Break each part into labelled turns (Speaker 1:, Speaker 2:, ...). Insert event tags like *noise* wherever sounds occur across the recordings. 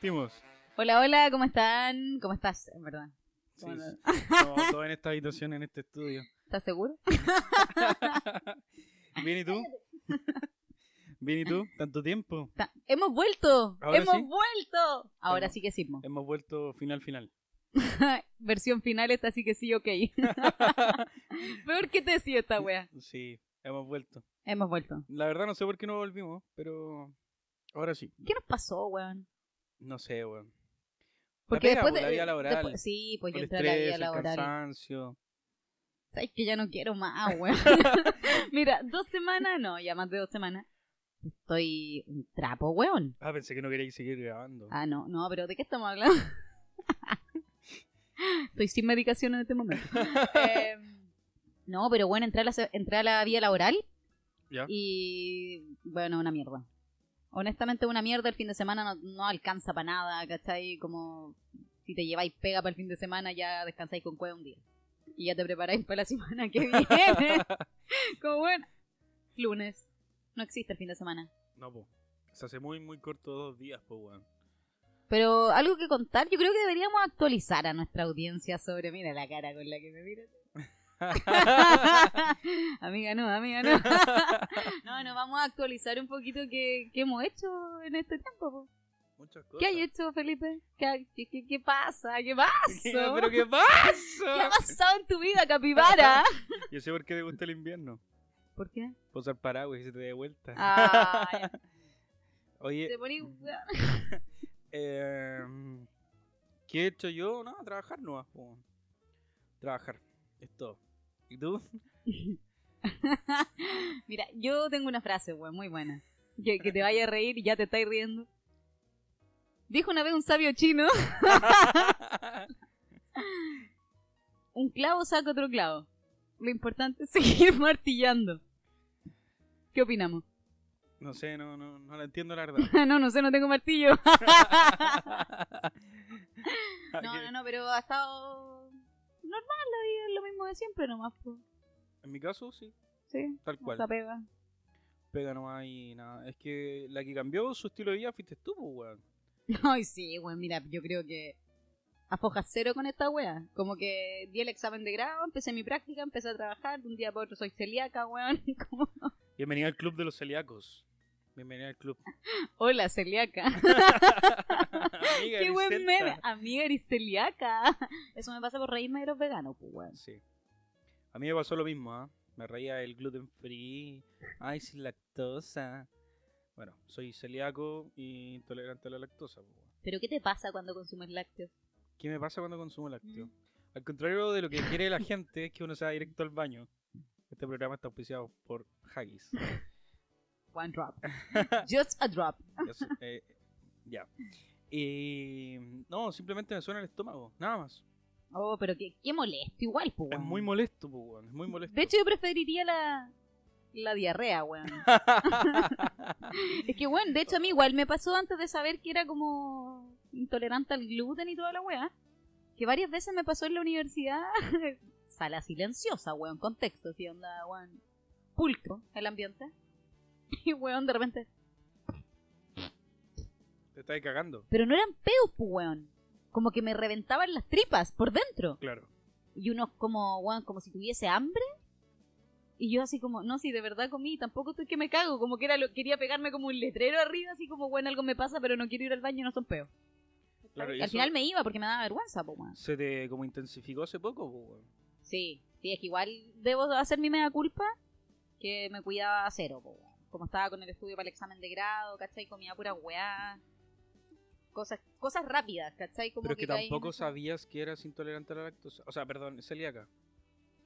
Speaker 1: 3, 2, 1, partimos.
Speaker 2: Hola, hola, ¿cómo están? ¿Cómo estás, en verdad?
Speaker 1: Sí, *laughs* todos en esta habitación, en este estudio.
Speaker 2: ¿Estás seguro? *laughs* *laughs*
Speaker 1: Bien, ¿y tú? Bien, ¿y tú? ¿Tanto tiempo?
Speaker 2: Ta- ¡Hemos vuelto!
Speaker 1: ¿Ahora
Speaker 2: ¡Hemos
Speaker 1: sí?
Speaker 2: vuelto! Ahora
Speaker 1: Hemos-
Speaker 2: sí que sí. mo.
Speaker 1: Hemos vuelto final, final.
Speaker 2: Versión final, esta sí que sí, ok. Peor que te decía esta wea.
Speaker 1: Sí, hemos vuelto.
Speaker 2: Hemos vuelto.
Speaker 1: La verdad no sé por qué no volvimos, pero ahora sí.
Speaker 2: ¿Qué nos pasó, weón?
Speaker 1: No sé, weón.
Speaker 2: Porque
Speaker 1: pega,
Speaker 2: después de.
Speaker 1: la vida laboral,
Speaker 2: después- sí, pues yo entré a la vida laboral.
Speaker 1: cansancio.
Speaker 2: ¿Sabes que ya no quiero más, weón? *laughs* *laughs* Mira, dos semanas, no, ya más de dos semanas. Estoy un trapo, weón.
Speaker 1: Ah, pensé que no queríais seguir grabando.
Speaker 2: Ah, no, no, pero ¿de qué estamos hablando? *laughs* Estoy sin medicación en este momento. Eh, no, pero bueno, entré a la, entré a la vía laboral
Speaker 1: ¿Ya?
Speaker 2: y bueno, una mierda. Honestamente, una mierda. El fin de semana no, no alcanza para nada, ¿cachai? Como si te lleváis pega para el fin de semana, ya descansáis con cueva un día. Y ya te preparáis para la *laughs* semana que viene. *laughs* Como bueno, lunes. No existe el fin de semana.
Speaker 1: No, po. Se hace muy, muy corto dos días, pues, weón.
Speaker 2: Pero algo que contar, yo creo que deberíamos actualizar a nuestra audiencia sobre, mira la cara con la que me miras. *laughs* amiga, no, amiga, no. *laughs* no, no, vamos a actualizar un poquito qué, qué hemos hecho en este tiempo. po.
Speaker 1: Muchas cosas.
Speaker 2: ¿Qué hay hecho, Felipe? ¿Qué, pasa? ¿Qué pasó? *laughs*
Speaker 1: ¿Pero qué
Speaker 2: ¿Qué ha
Speaker 1: pasa?
Speaker 2: pasado en tu vida, capibara?
Speaker 1: Yo sé por qué te gusta el invierno.
Speaker 2: ¿Por qué?
Speaker 1: Posar paraguas y se te dé vuelta.
Speaker 2: Ah.
Speaker 1: Oye,
Speaker 2: te poní...
Speaker 1: eh, ¿qué he hecho yo? No, trabajar no. Trabajar, es todo. ¿Y tú? *laughs*
Speaker 2: Mira, yo tengo una frase, weón, muy buena. Que, que te vaya a reír y ya te estáis riendo. Dijo una vez un sabio chino, *laughs* un clavo saca otro clavo. Lo importante es *laughs* seguir martillando. ¿Qué opinamos?
Speaker 1: no sé, no, no, no la entiendo la verdad.
Speaker 2: no, no sé, no tengo martillo. No, no, no, pero ha estado normal la vida, es lo mismo de siempre nomás.
Speaker 1: En mi caso, sí,
Speaker 2: Sí,
Speaker 1: tal cual.
Speaker 2: esa pega.
Speaker 1: Pega nomás y nada. Es que la que cambió su estilo de vida fuiste tú, pues, weón. *laughs*
Speaker 2: Ay, sí, weón, mira, yo creo que a foja cero con esta wea. Como que di el examen de grado, empecé mi práctica, empecé a trabajar, de un día para otro soy celíaca, weón. *laughs*
Speaker 1: Bienvenida al club de los celíacos. Bienvenida al club. *laughs*
Speaker 2: Hola, celíaca. *laughs*
Speaker 1: Amiga, *laughs*
Speaker 2: Qué buen meme. Amiga, eres celíaca. Eso me pasa por reírme de los veganos, pues, weón.
Speaker 1: Sí. A mí me pasó lo mismo, ¿ah? Me reía del gluten free. Ay, sin lactosa. Bueno, soy celíaco y intolerante a la lactosa. pues, weón.
Speaker 2: ¿Pero qué te pasa cuando consumes lácteos?
Speaker 1: ¿Qué me pasa cuando consumo lácteo?
Speaker 2: Mm.
Speaker 1: Al contrario de lo que quiere la gente, es que uno se va directo al baño. Este programa está auspiciado por Haggis.
Speaker 2: One drop. *laughs* Just a drop.
Speaker 1: Eh, ya. Y no, simplemente me suena el estómago, nada más.
Speaker 2: Oh, pero qué, qué molesto, igual, pues,
Speaker 1: Es
Speaker 2: weón.
Speaker 1: muy molesto, pues, weón, es muy molesto.
Speaker 2: De hecho, yo preferiría la, la diarrea, weón. *laughs* Es que, bueno, de hecho a mí igual me pasó antes de saber que era como intolerante al gluten y toda la weá. Que varias veces me pasó en la universidad. *laughs* Sala silenciosa, weón, contexto, así onda, weón. Pulcro el ambiente. *laughs* Y weón, de repente.
Speaker 1: Te estás cagando,
Speaker 2: Pero no eran peos, pues, weón. Como que me reventaban las tripas por dentro.
Speaker 1: claro.
Speaker 2: Y uno como, weón, como si tuviese hambre. Y yo así como, no, si de verdad comí, tampoco estoy que me cago. Como que era lo, quería pegarme como un letrero arriba, así como, bueno, algo me pasa, pero no quiero ir al baño, no son peos.
Speaker 1: Claro, y
Speaker 2: al final me iba porque me daba vergüenza, pues, weón.
Speaker 1: se te como intensificó hace poco, weón.
Speaker 2: Sí, sí, es que igual debo hacer mi mea culpa, que me cuidaba a cero, po, weón. Como estaba con el estudio para el examen de grado, ¿cachai? Comía pura weá. Cosas, cosas rápidas, ¿cachai? Como
Speaker 1: Pero que
Speaker 2: en
Speaker 1: tampoco sabías que eras intolerante a la lactosa. O sea, perdón, celíaca.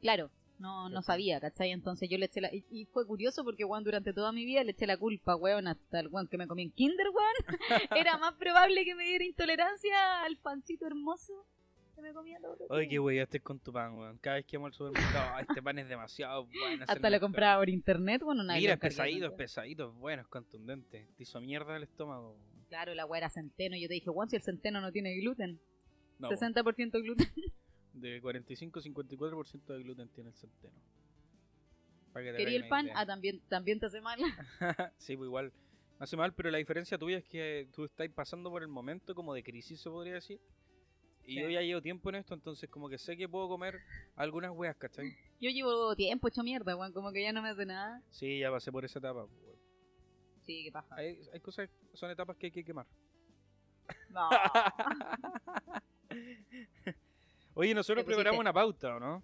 Speaker 2: Claro, no, no sabía, ¿cachai? Entonces yo le eché la... Y, y fue curioso porque, weón, durante toda mi vida le eché la culpa, weón, hasta el weón que me comí en kinder, weón. *laughs* Era más probable que me diera intolerancia al pancito hermoso que me comía todo.
Speaker 1: Oye, qué weyaste con tu pan, weón. Cada vez que vamos al supermercado, "Ah, este pan es demasiado bueno. *laughs*
Speaker 2: Hasta lo
Speaker 1: mejor".
Speaker 2: compraba por internet, bueno, nadie
Speaker 1: Mira, es pesadito, es pesadito, es bueno, es contundente. Te hizo mierda el estómago.
Speaker 2: Claro, la weá era centeno. Yo te dije, weón, si el centeno no tiene gluten.
Speaker 1: No,
Speaker 2: 60% gluten. *laughs*
Speaker 1: de 45-54% de gluten tiene el centeno. Que
Speaker 2: ¿Quería el pan? Ah, también, también te hace mal. *laughs*
Speaker 1: sí, pues igual. hace mal, pero la diferencia tuya es que tú estás pasando por el momento como de crisis, se podría decir. Y
Speaker 2: Sí.
Speaker 1: yo ya llevo tiempo en esto, entonces como que sé que puedo comer algunas weas, ¿cachai?
Speaker 2: Yo llevo tiempo hecho mierda, weón, como que ya no me hace nada.
Speaker 1: Sí, ya pasé por esa etapa. weón.
Speaker 2: Sí, qué paja.
Speaker 1: Hay, hay cosas, son etapas que hay que quemar.
Speaker 2: No. *laughs*
Speaker 1: Oye, nosotros preparamos una pauta, ¿o no?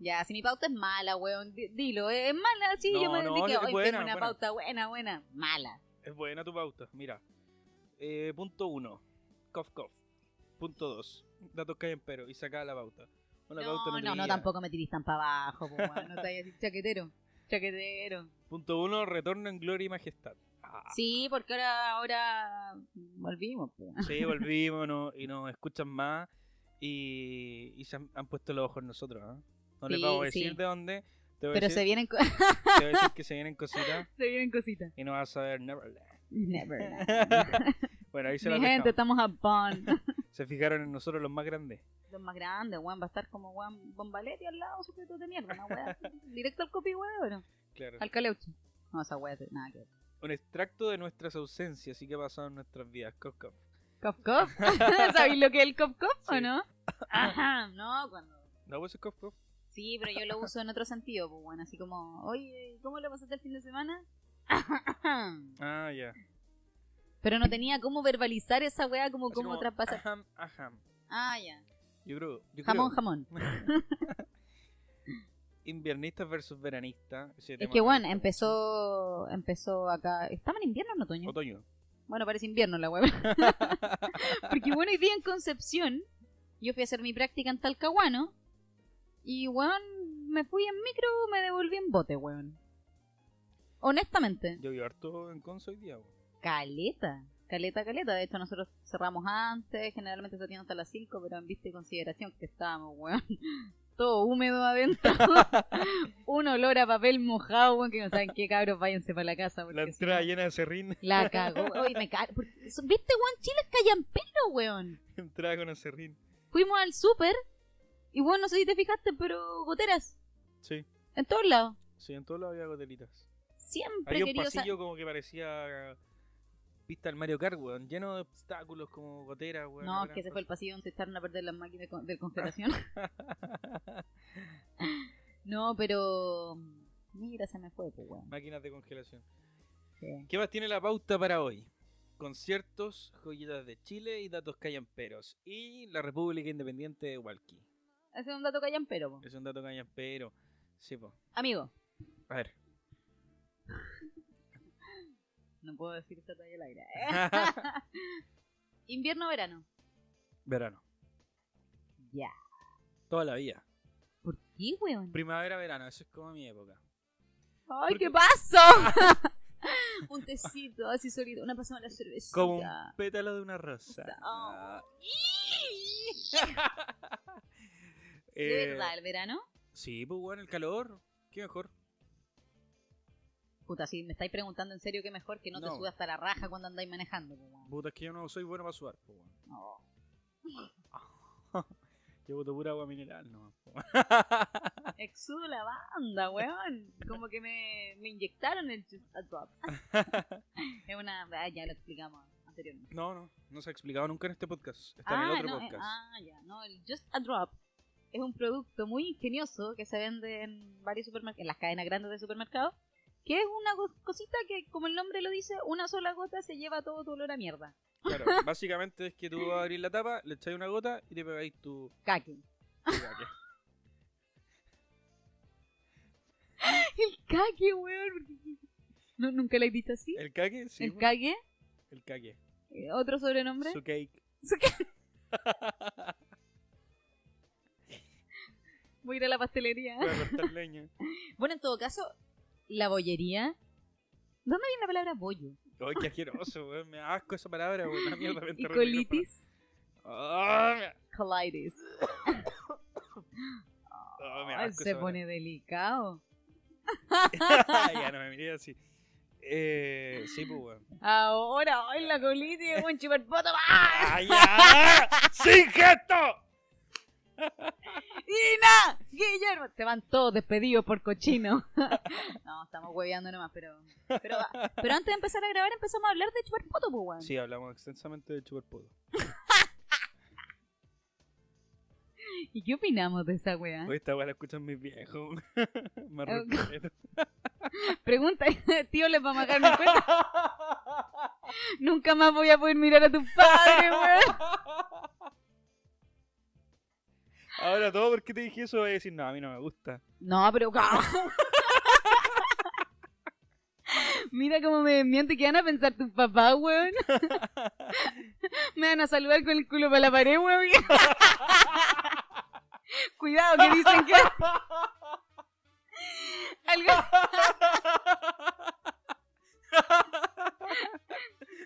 Speaker 2: ya, si mi pauta es mala, weón, di- dilo, es mala, sí,
Speaker 1: No,
Speaker 2: yo me
Speaker 1: no,
Speaker 2: dije, hoy
Speaker 1: buena,
Speaker 2: tengo una
Speaker 1: buena.
Speaker 2: pauta buena, buena, mala.
Speaker 1: Es buena tu pauta. Mira, eh, punto uno, cof cof. Punto dos, datos que hay en pero y saca la pauta. Una pauta
Speaker 2: No, no, no, tampoco me tirís tan para abajo, po, no te vayas a decir chaquetero, chaquetero.
Speaker 1: Punto uno, retorno en gloria y majestad. Ah,
Speaker 2: Sí, porque ahora, ahora volvimos, po.
Speaker 1: Sí, *laughs* volvimos no- y nos escuchan más y, y se han, han puesto los ojos en nosotros. ¿ah? No les vamos a decir
Speaker 2: sí.
Speaker 1: de dónde. Te voy, a
Speaker 2: Pero
Speaker 1: decir,
Speaker 2: se vienen, co- *laughs*
Speaker 1: te voy a decir que se vienen cositas *laughs*
Speaker 2: se vienen cositas.
Speaker 1: y no vas a ver Neverland.
Speaker 2: Never.
Speaker 1: Bueno, ahí se
Speaker 2: Mi gente,
Speaker 1: dejamos.
Speaker 2: estamos a Bond.
Speaker 1: Se fijaron en nosotros los más grandes.
Speaker 2: Los más grandes, weón, va a estar como weón Bombaletti al lado, sujeto de mierda, una weá. *laughs* Directo al copy, weón,
Speaker 1: Claro.
Speaker 2: al caleuche. No, esa weá, nada que ver.
Speaker 1: Un extracto de nuestras ausencias y qué ha pasado en nuestras vidas. Cof, cof.
Speaker 2: ¿Cop cop? *laughs* ¿Sabéis lo que es el cop cop
Speaker 1: Sí.
Speaker 2: o no? *laughs* Ajá, no, cuando...
Speaker 1: ¿No pues es cof, cof?
Speaker 2: Sí, pero yo lo uso en otro sentido, pues bueno, así como, oye, ¿cómo lo pasaste el fin de semana?
Speaker 1: Ah, ya.
Speaker 2: Pero no tenía cómo verbalizar esa weá como
Speaker 1: Así
Speaker 2: cómo traspasar.
Speaker 1: Ajam, ajam.
Speaker 2: Ah, ya.
Speaker 1: Yo creo. Yo
Speaker 2: Jamón,
Speaker 1: creo.
Speaker 2: jamón. *laughs*
Speaker 1: Inviernistas versus veranistas.
Speaker 2: Es que bueno, empezó empezó acá. ¿Estaba en invierno o en otoño?
Speaker 1: Otoño.
Speaker 2: Bueno, parece invierno la weá. *laughs* *laughs* Porque bueno, hoy día en Concepción, yo fui a hacer mi práctica en Talcahuano. Y weón, me fui en micro, me devolví en bote, weón. Honestamente.
Speaker 1: Yo vivo harto en Conce hoy día. weón.
Speaker 2: Caleta. Caleta, caleta. De hecho, nosotros cerramos antes. Generalmente se atiende hasta las 5, pero en vista y consideración que estábamos, weón. *laughs* Todo húmedo adentro. *laughs* Un olor a papel mojado, weón, que no saben qué cabros, váyanse para la casa.
Speaker 1: La entrada llena de serrín.
Speaker 2: La *laughs* cagó. Oye, me cago. ¿Viste, weón? Chile es callampero, weón.
Speaker 1: entrada con acerrín.
Speaker 2: Fuimos al súper. Y bueno, no sé si te fijaste, pero goteras.
Speaker 1: Sí.
Speaker 2: En todos lados.
Speaker 1: Sí, en todos lados había gotelitas.
Speaker 2: Siempre
Speaker 1: Había un
Speaker 2: querido
Speaker 1: pasillo como que parecía pista del Mario Kart, weón. Lleno de obstáculos como goteras, weón.
Speaker 2: No,
Speaker 1: Era
Speaker 2: que ese fue el pasillo donde se echaron a perder las máquinas de con- de congelación. *laughs* *laughs* no, pero. Mira, se me fue, pues, weón.
Speaker 1: Máquinas de congelación.
Speaker 2: Sí.
Speaker 1: ¿Qué más tiene la pauta para hoy? Conciertos, joyitas de Chile y datos callamperos. Y la República Independiente de Hualqui.
Speaker 2: Ese es un dato callampero, po.
Speaker 1: Es un dato callampero. Sí, po.
Speaker 2: Amigo,
Speaker 1: A ver.
Speaker 2: No puedo decir esta talla al aire. ¿eh? *laughs* Invierno o verano.
Speaker 1: verano.
Speaker 2: Ya.
Speaker 1: Toda la vida.
Speaker 2: ¿Por qué, weón?
Speaker 1: Primavera, verano. Eso es como mi época.
Speaker 2: ¡Ay,
Speaker 1: Porque-
Speaker 2: qué pasó! *laughs* un tecito, así solito. Una pasada la cervecita.
Speaker 1: Como un pétalo de una rosa.
Speaker 2: Oh. *laughs*
Speaker 1: Eh,
Speaker 2: ¿De verdad el verano?
Speaker 1: Sí, pues bueno, el calor. ¿Qué mejor?
Speaker 2: Puta, si me estáis preguntando en serio, qué mejor que no, te
Speaker 1: No.
Speaker 2: sudas hasta la raja cuando andáis manejando, weón.
Speaker 1: Puta, es que yo no soy bueno para sudar, pues bueno.
Speaker 2: No. *laughs*
Speaker 1: Yo boto pura agua mineral, no. po. *laughs*
Speaker 2: Exudo la banda, weón. Como que me, me inyectaron el Just a Drop. *laughs* es una. ah, ya lo explicamos anteriormente.
Speaker 1: No, no, no se ha explicado nunca en este podcast. Está en el
Speaker 2: Ah,
Speaker 1: otro
Speaker 2: no, eh,
Speaker 1: podcast.
Speaker 2: ah, ya. No, el Just a Drop es un producto muy ingenioso que se vende en varios supermercados, en las cadenas grandes de supermercados. Que es una cosita que, como el nombre lo dice, una sola gota se lleva todo tu olor a mierda.
Speaker 1: Claro, *laughs* básicamente es que tú vas a abrir la tapa, le echáis una gota y te pegáis tu.
Speaker 2: Caque.
Speaker 1: tu caque. *laughs*
Speaker 2: El caque, weón. ¿No, ¿Nunca lo he visto así?
Speaker 1: ¿El caque? Sí.
Speaker 2: el caque.
Speaker 1: El caque.
Speaker 2: Eh, ¿Otro sobrenombre?
Speaker 1: Su cake. *laughs*
Speaker 2: Voy a ir a la pastelería.
Speaker 1: Voy a cortar leña.
Speaker 2: Bueno, en todo caso, la bollería. ¿Dónde viene la palabra bollo?
Speaker 1: Ay, qué asqueroso, weón. Me asco esa palabra, weón. Una mierda. *laughs* me
Speaker 2: ¿Y
Speaker 1: enterré el micrófono.
Speaker 2: colitis? *coughs*
Speaker 1: Me-
Speaker 2: Colitis.
Speaker 1: me asco
Speaker 2: se pone delicado. *laughs*
Speaker 1: ya no me miré así. Eh, sí, pues, weón.
Speaker 2: Ahora, hoy la colitis es *laughs* un chiverpoto. ¡Ah!
Speaker 1: ¡Ah, ya! ¡Sin gesto!
Speaker 2: ¡Ina! ¡Guillermo! Se van todos despedidos por cochino. *laughs* no, estamos hueveando nomás, pero, pero. Pero antes de empezar a grabar empezamos a hablar de chupar poto, pues, weón.
Speaker 1: Sí, hablamos extensamente de chupar poto. *laughs*
Speaker 2: ¿Y qué opinamos de esa weá?
Speaker 1: Hoy esta weá la escuchan mis viejos. Me
Speaker 2: Ah,
Speaker 1: respeto.
Speaker 2: Pregunta, *laughs* tío, ¿les vamos a pagar mi cuenta? Nunca más voy a poder mirar a tus padres, weón.
Speaker 1: Ahora todo porque te dije eso voy a decir, no, a mí no me gusta.
Speaker 2: No, pero. *laughs* Mira cómo me miente que van a pensar tus papás, weón. *laughs* me van a saludar con el culo para la pared, weón. *laughs* Cuidado, que dicen que. Algo...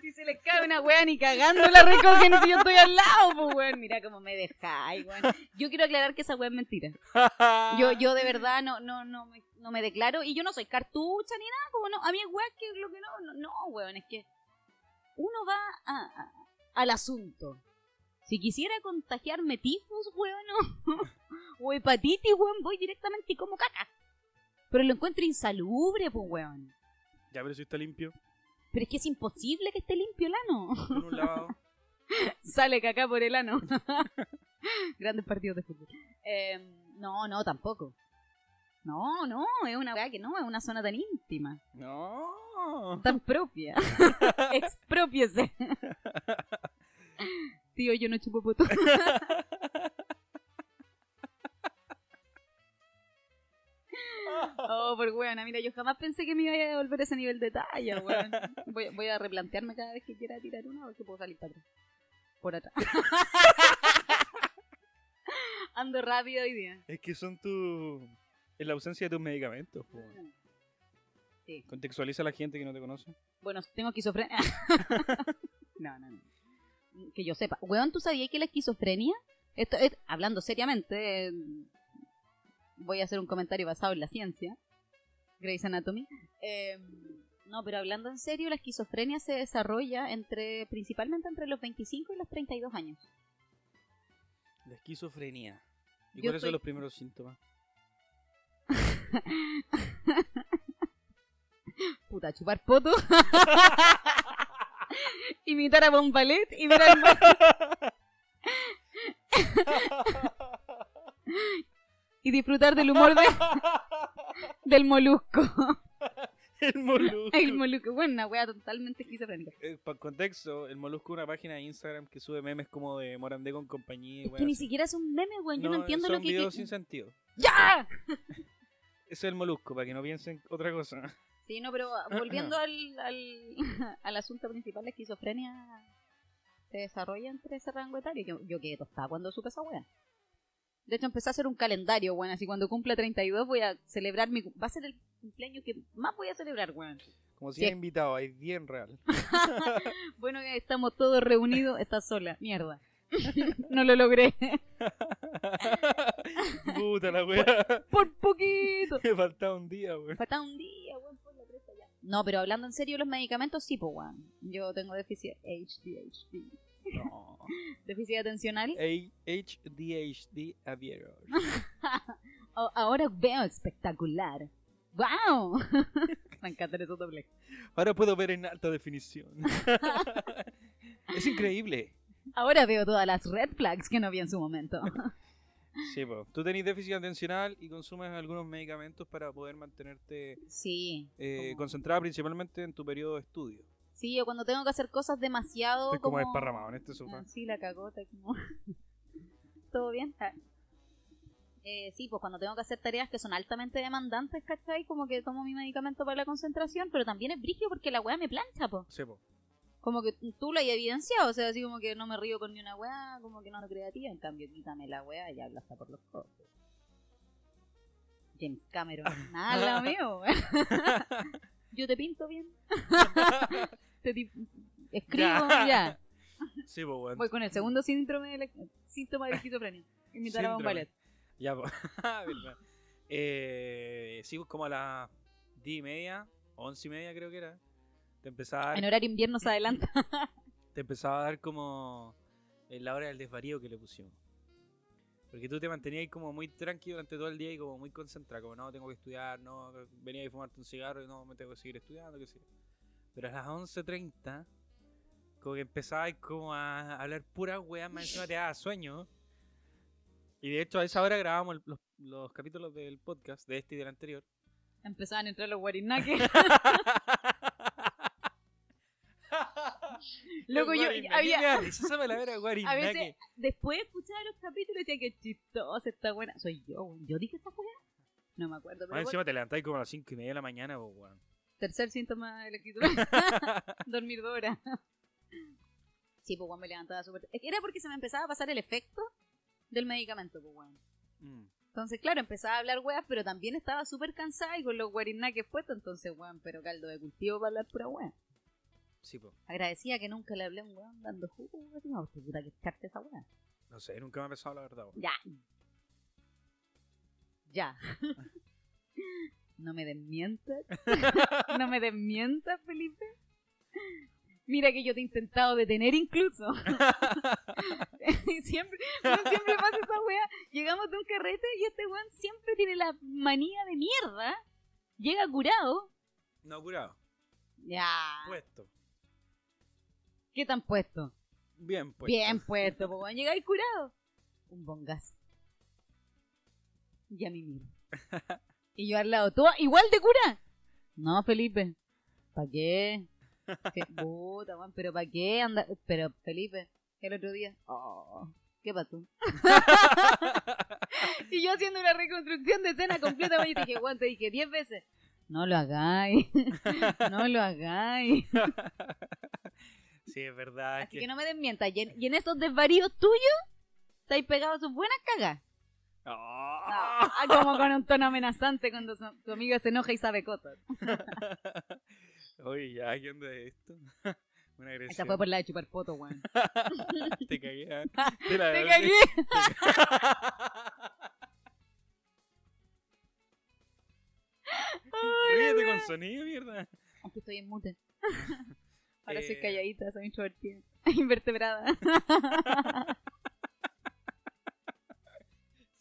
Speaker 2: Si se les cae una weá ni cagando la recogen si yo estoy al lado, pues weón. Mira cómo me dejáis, weón. Yo quiero aclarar que esa weá es mentira. *laughs* Yo, yo de verdad no, no, no, me, no me declaro. Y yo no soy cartucha ni nada, como no. A mí es weá que lo que no, no, no, weón, es que uno va a- a- al asunto. Si quisiera contagiarme tifus, weón, o, *laughs* o hepatitis, weón, voy directamente y como caca. Pero lo encuentro insalubre, pues, weón.
Speaker 1: Ya, pero si está limpio.
Speaker 2: Pero es que es imposible que esté limpio el ano.
Speaker 1: Un lavado. *laughs*
Speaker 2: Sale caca por el ano. *laughs* Grandes partidos de fútbol. Eh, no, no, tampoco. No, no, es una weá que no, es una zona tan íntima,
Speaker 1: No.
Speaker 2: tan propia. *laughs* Expropiese. Tío, yo no chupo poto. Oh, por weón, mira, yo jamás pensé que me iba a devolver ese nivel de talla, weón. *laughs* Voy, voy a replantearme cada vez que quiera tirar una, si puedo salir para atrás. Por atrás. *laughs* Ando rápido hoy día.
Speaker 1: Es que son tu. Es la ausencia de tus medicamentos. po.
Speaker 2: Sí.
Speaker 1: Contextualiza a la gente que no te conoce.
Speaker 2: Bueno, tengo esquizofrenia. *laughs* no, no, no. Que yo sepa. Weón, ¿tú sabías que la esquizofrenia? Esto es, hablando seriamente, eh, voy a hacer un comentario basado en la ciencia. Grey's Anatomy. Eh, no, pero hablando en serio, la esquizofrenia se desarrolla entre principalmente entre los 25 y los 32 años.
Speaker 1: La esquizofrenia. ¿Y
Speaker 2: Yo
Speaker 1: cuáles
Speaker 2: estoy-
Speaker 1: son los primeros síntomas? *laughs*
Speaker 2: Puta, chupar poto. *laughs* *laughs* Imitar a Bombalet y ver al mar. y disfrutar del humor de, del molusco. *laughs*
Speaker 1: el molusco.
Speaker 2: El molusco, bueno, una wea totalmente esquizofrénica.
Speaker 1: Para contexto, el molusco es una página de Instagram que sube memes como de Morandé con compañía. y
Speaker 2: Es que ni siquiera es un meme, weón. Yo no, entiendo
Speaker 1: son
Speaker 2: lo que.
Speaker 1: videos
Speaker 2: que-
Speaker 1: sin sentido.
Speaker 2: ¡Ya! *laughs*
Speaker 1: Es el molusco, para que no piensen otra cosa.
Speaker 2: Sí, no, pero *laughs* volviendo al, al, al asunto principal, la esquizofrenia se desarrolla entre ese rango etario. Yo, yo quedé tostada cuando supe esa wea. De hecho, empecé a hacer un calendario, weón. Así cuando cumpla 32 voy a celebrar mi... Va a ser el cumpleaños que más voy a celebrar, weón.
Speaker 1: Como si
Speaker 2: Sí.
Speaker 1: invitado, hay 10 real. *laughs*
Speaker 2: Bueno, estamos todos reunidos. Estás sola. Mierda. *laughs* no lo logré. *laughs*
Speaker 1: Puta la wea.
Speaker 2: Por poquito.
Speaker 1: Me faltaba un día, weón.
Speaker 2: Falta un día, weón, por la cresta ya. No, pero hablando en serio, los medicamentos sí, pues, weón. Yo tengo déficit HDHD.
Speaker 1: No. *laughs*
Speaker 2: Déficit atencional.
Speaker 1: HDHD Aviero. *laughs*
Speaker 2: Ahora veo espectacular. ¡Wow! *laughs* Me encanta eso doble.
Speaker 1: Ahora puedo ver en alta definición. es increíble.
Speaker 2: Ahora veo todas las red flags que no vi en su momento.
Speaker 1: Sí, po. Tú tenés déficit atencional y consumes algunos medicamentos para poder mantenerte
Speaker 2: Sí.
Speaker 1: eh, concentrada principalmente en tu periodo de estudio.
Speaker 2: Sí, yo cuando tengo que hacer cosas demasiado.
Speaker 1: Estoy como desparramado en este sofá.
Speaker 2: Sí, la cagota. Como... *laughs* ¿Todo bien? Eh, sí, pues cuando tengo que hacer tareas que son altamente demandantes, ¿cachai? Como que tomo mi medicamento para la concentración, pero también es brígido porque la weá me plancha, po.
Speaker 1: Sí, po.
Speaker 2: Como que tú lo has evidenciado, o sea, así como que no me río con ni una weá, como que no lo creativa, en cambio quítame la weá y habla hasta por los codos. James Cameron, *laughs* nada lo mío. *laughs* Yo te pinto bien. Te escribo,
Speaker 1: Ya.
Speaker 2: ya. *laughs*
Speaker 1: Sí, po, weón.
Speaker 2: Voy con el segundo síndrome de la- síntoma de esquizofrenia. Imitar a. Bombalet.
Speaker 1: Ya, po. *laughs* Verdad. eh, sí, pues como a las 10 y media, 11 y media creo que era. Te empezaba a dar,
Speaker 2: En horario invierno se adelanta. *laughs*
Speaker 1: te empezaba a dar como en la hora del desvarío que le pusimos. Porque tú te mantenías ahí como muy tranquilo durante todo el día y como muy concentrado, como no, tengo que estudiar, no, venía a fumarte un cigarro y no, me tengo que seguir estudiando, que sé. yo. Pero a las 11.30, como que empezaba como a hablar pura weá, más encima te daba sueño. Y de hecho a esa hora grabábamos el- los, los capítulos del podcast, de este y del anterior.
Speaker 2: Empezaban a entrar los guarinaques. *laughs* *laughs* Loco, yo había, *laughs* a veces, después de escuchar los capítulos, decía que chistosa esta buena. Soy yo. Yo dije esta weá. No me acuerdo,
Speaker 1: Más
Speaker 2: pero bueno,
Speaker 1: encima te levantáis como a las 5 y media de la mañana, pues, weón.
Speaker 2: Tercer síntoma de la escritura. *laughs* Dormir dos horas. Sí, pues weón me levantaba súper. Era porque se me empezaba a pasar el efecto del medicamento, pues weón.
Speaker 1: Mm.
Speaker 2: Entonces, claro, empezaba a hablar weas, pero también estaba súper cansada y con los guarinaques puestos, entonces, weón, pero caldo de cultivo para hablar pura wea.
Speaker 1: Sí, pues.
Speaker 2: Agradecía que nunca le hablé a un weón dando jugo, weón. No, puta que echarte esa wea.
Speaker 1: No sé, nunca me ha pasado la verdad, weón.
Speaker 2: Ya. Ya. *laughs* No me desmientas. *laughs* No me desmientas, Felipe. Mira que yo te he intentado detener incluso. Y *laughs* *laughs* siempre, siempre pasa esa wea. Llegamos de un carrete y este weón siempre tiene la manía de mierda. Llega curado.
Speaker 1: No curado,
Speaker 2: Ya.
Speaker 1: puesto.
Speaker 2: ¿Qué tan puesto?
Speaker 1: Bien puesto.
Speaker 2: Bien puesto, pues. Llega ahí curado. Un bongazo. Y a mí mismo. Y yo al lado, ¿tú igual de cura? No, Felipe. ¿Para qué? *laughs* ¿Qué? Puta, weón, pero ¿para qué? Anda... Pero, Felipe, el otro día. Oh, ¿Qué pasó? *laughs* *laughs* y yo haciendo una reconstrucción de escena completa, weón, y te dije, weón, te dije 10 veces. No lo hagáis. no lo hagáis.
Speaker 1: sí, es verdad.
Speaker 2: Así
Speaker 1: que-
Speaker 2: que no me desmientas. Y en, y en estos desvaríos tuyos, estáis pegados sus buenas cagas.
Speaker 1: ¡Ah!
Speaker 2: Ah, como con un tono amenazante cuando su, tu amigo se enoja y sabe cosas. *laughs*
Speaker 1: Oye, ya, ¿qué onda es esto? *laughs* Una agresión.
Speaker 2: Esta fue por la de chupar poto, weón. *laughs*
Speaker 1: Te cagué. ah. Te la
Speaker 2: Te cagué.
Speaker 1: Ríete con sonido, mierda.
Speaker 2: Aquí estoy en mute. Ahora soy
Speaker 1: Eh.
Speaker 2: calladita, soy introvertida. Invertebrada.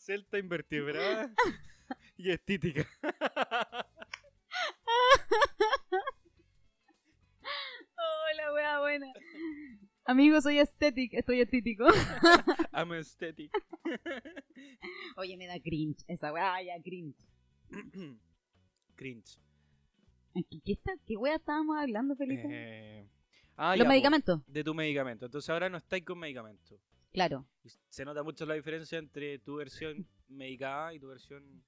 Speaker 1: Celta invertebrada *laughs* y estítica.
Speaker 2: Hola, wea buena. Amigo, soy estético, estoy estético. *laughs*
Speaker 1: I'm aesthetic. *laughs*
Speaker 2: Oye, me da cringe esa wea, ya cringe. *clears throat*
Speaker 1: Cringe.
Speaker 2: ¿Qué, qué, está, ¿Qué wea estábamos hablando, Felipe?
Speaker 1: Eh, ah,
Speaker 2: Los
Speaker 1: ya,
Speaker 2: medicamentos,
Speaker 1: de tu medicamento. Entonces ahora no estáis con medicamento.
Speaker 2: Claro.
Speaker 1: Y se nota mucho la diferencia entre tu versión medicada y tu versión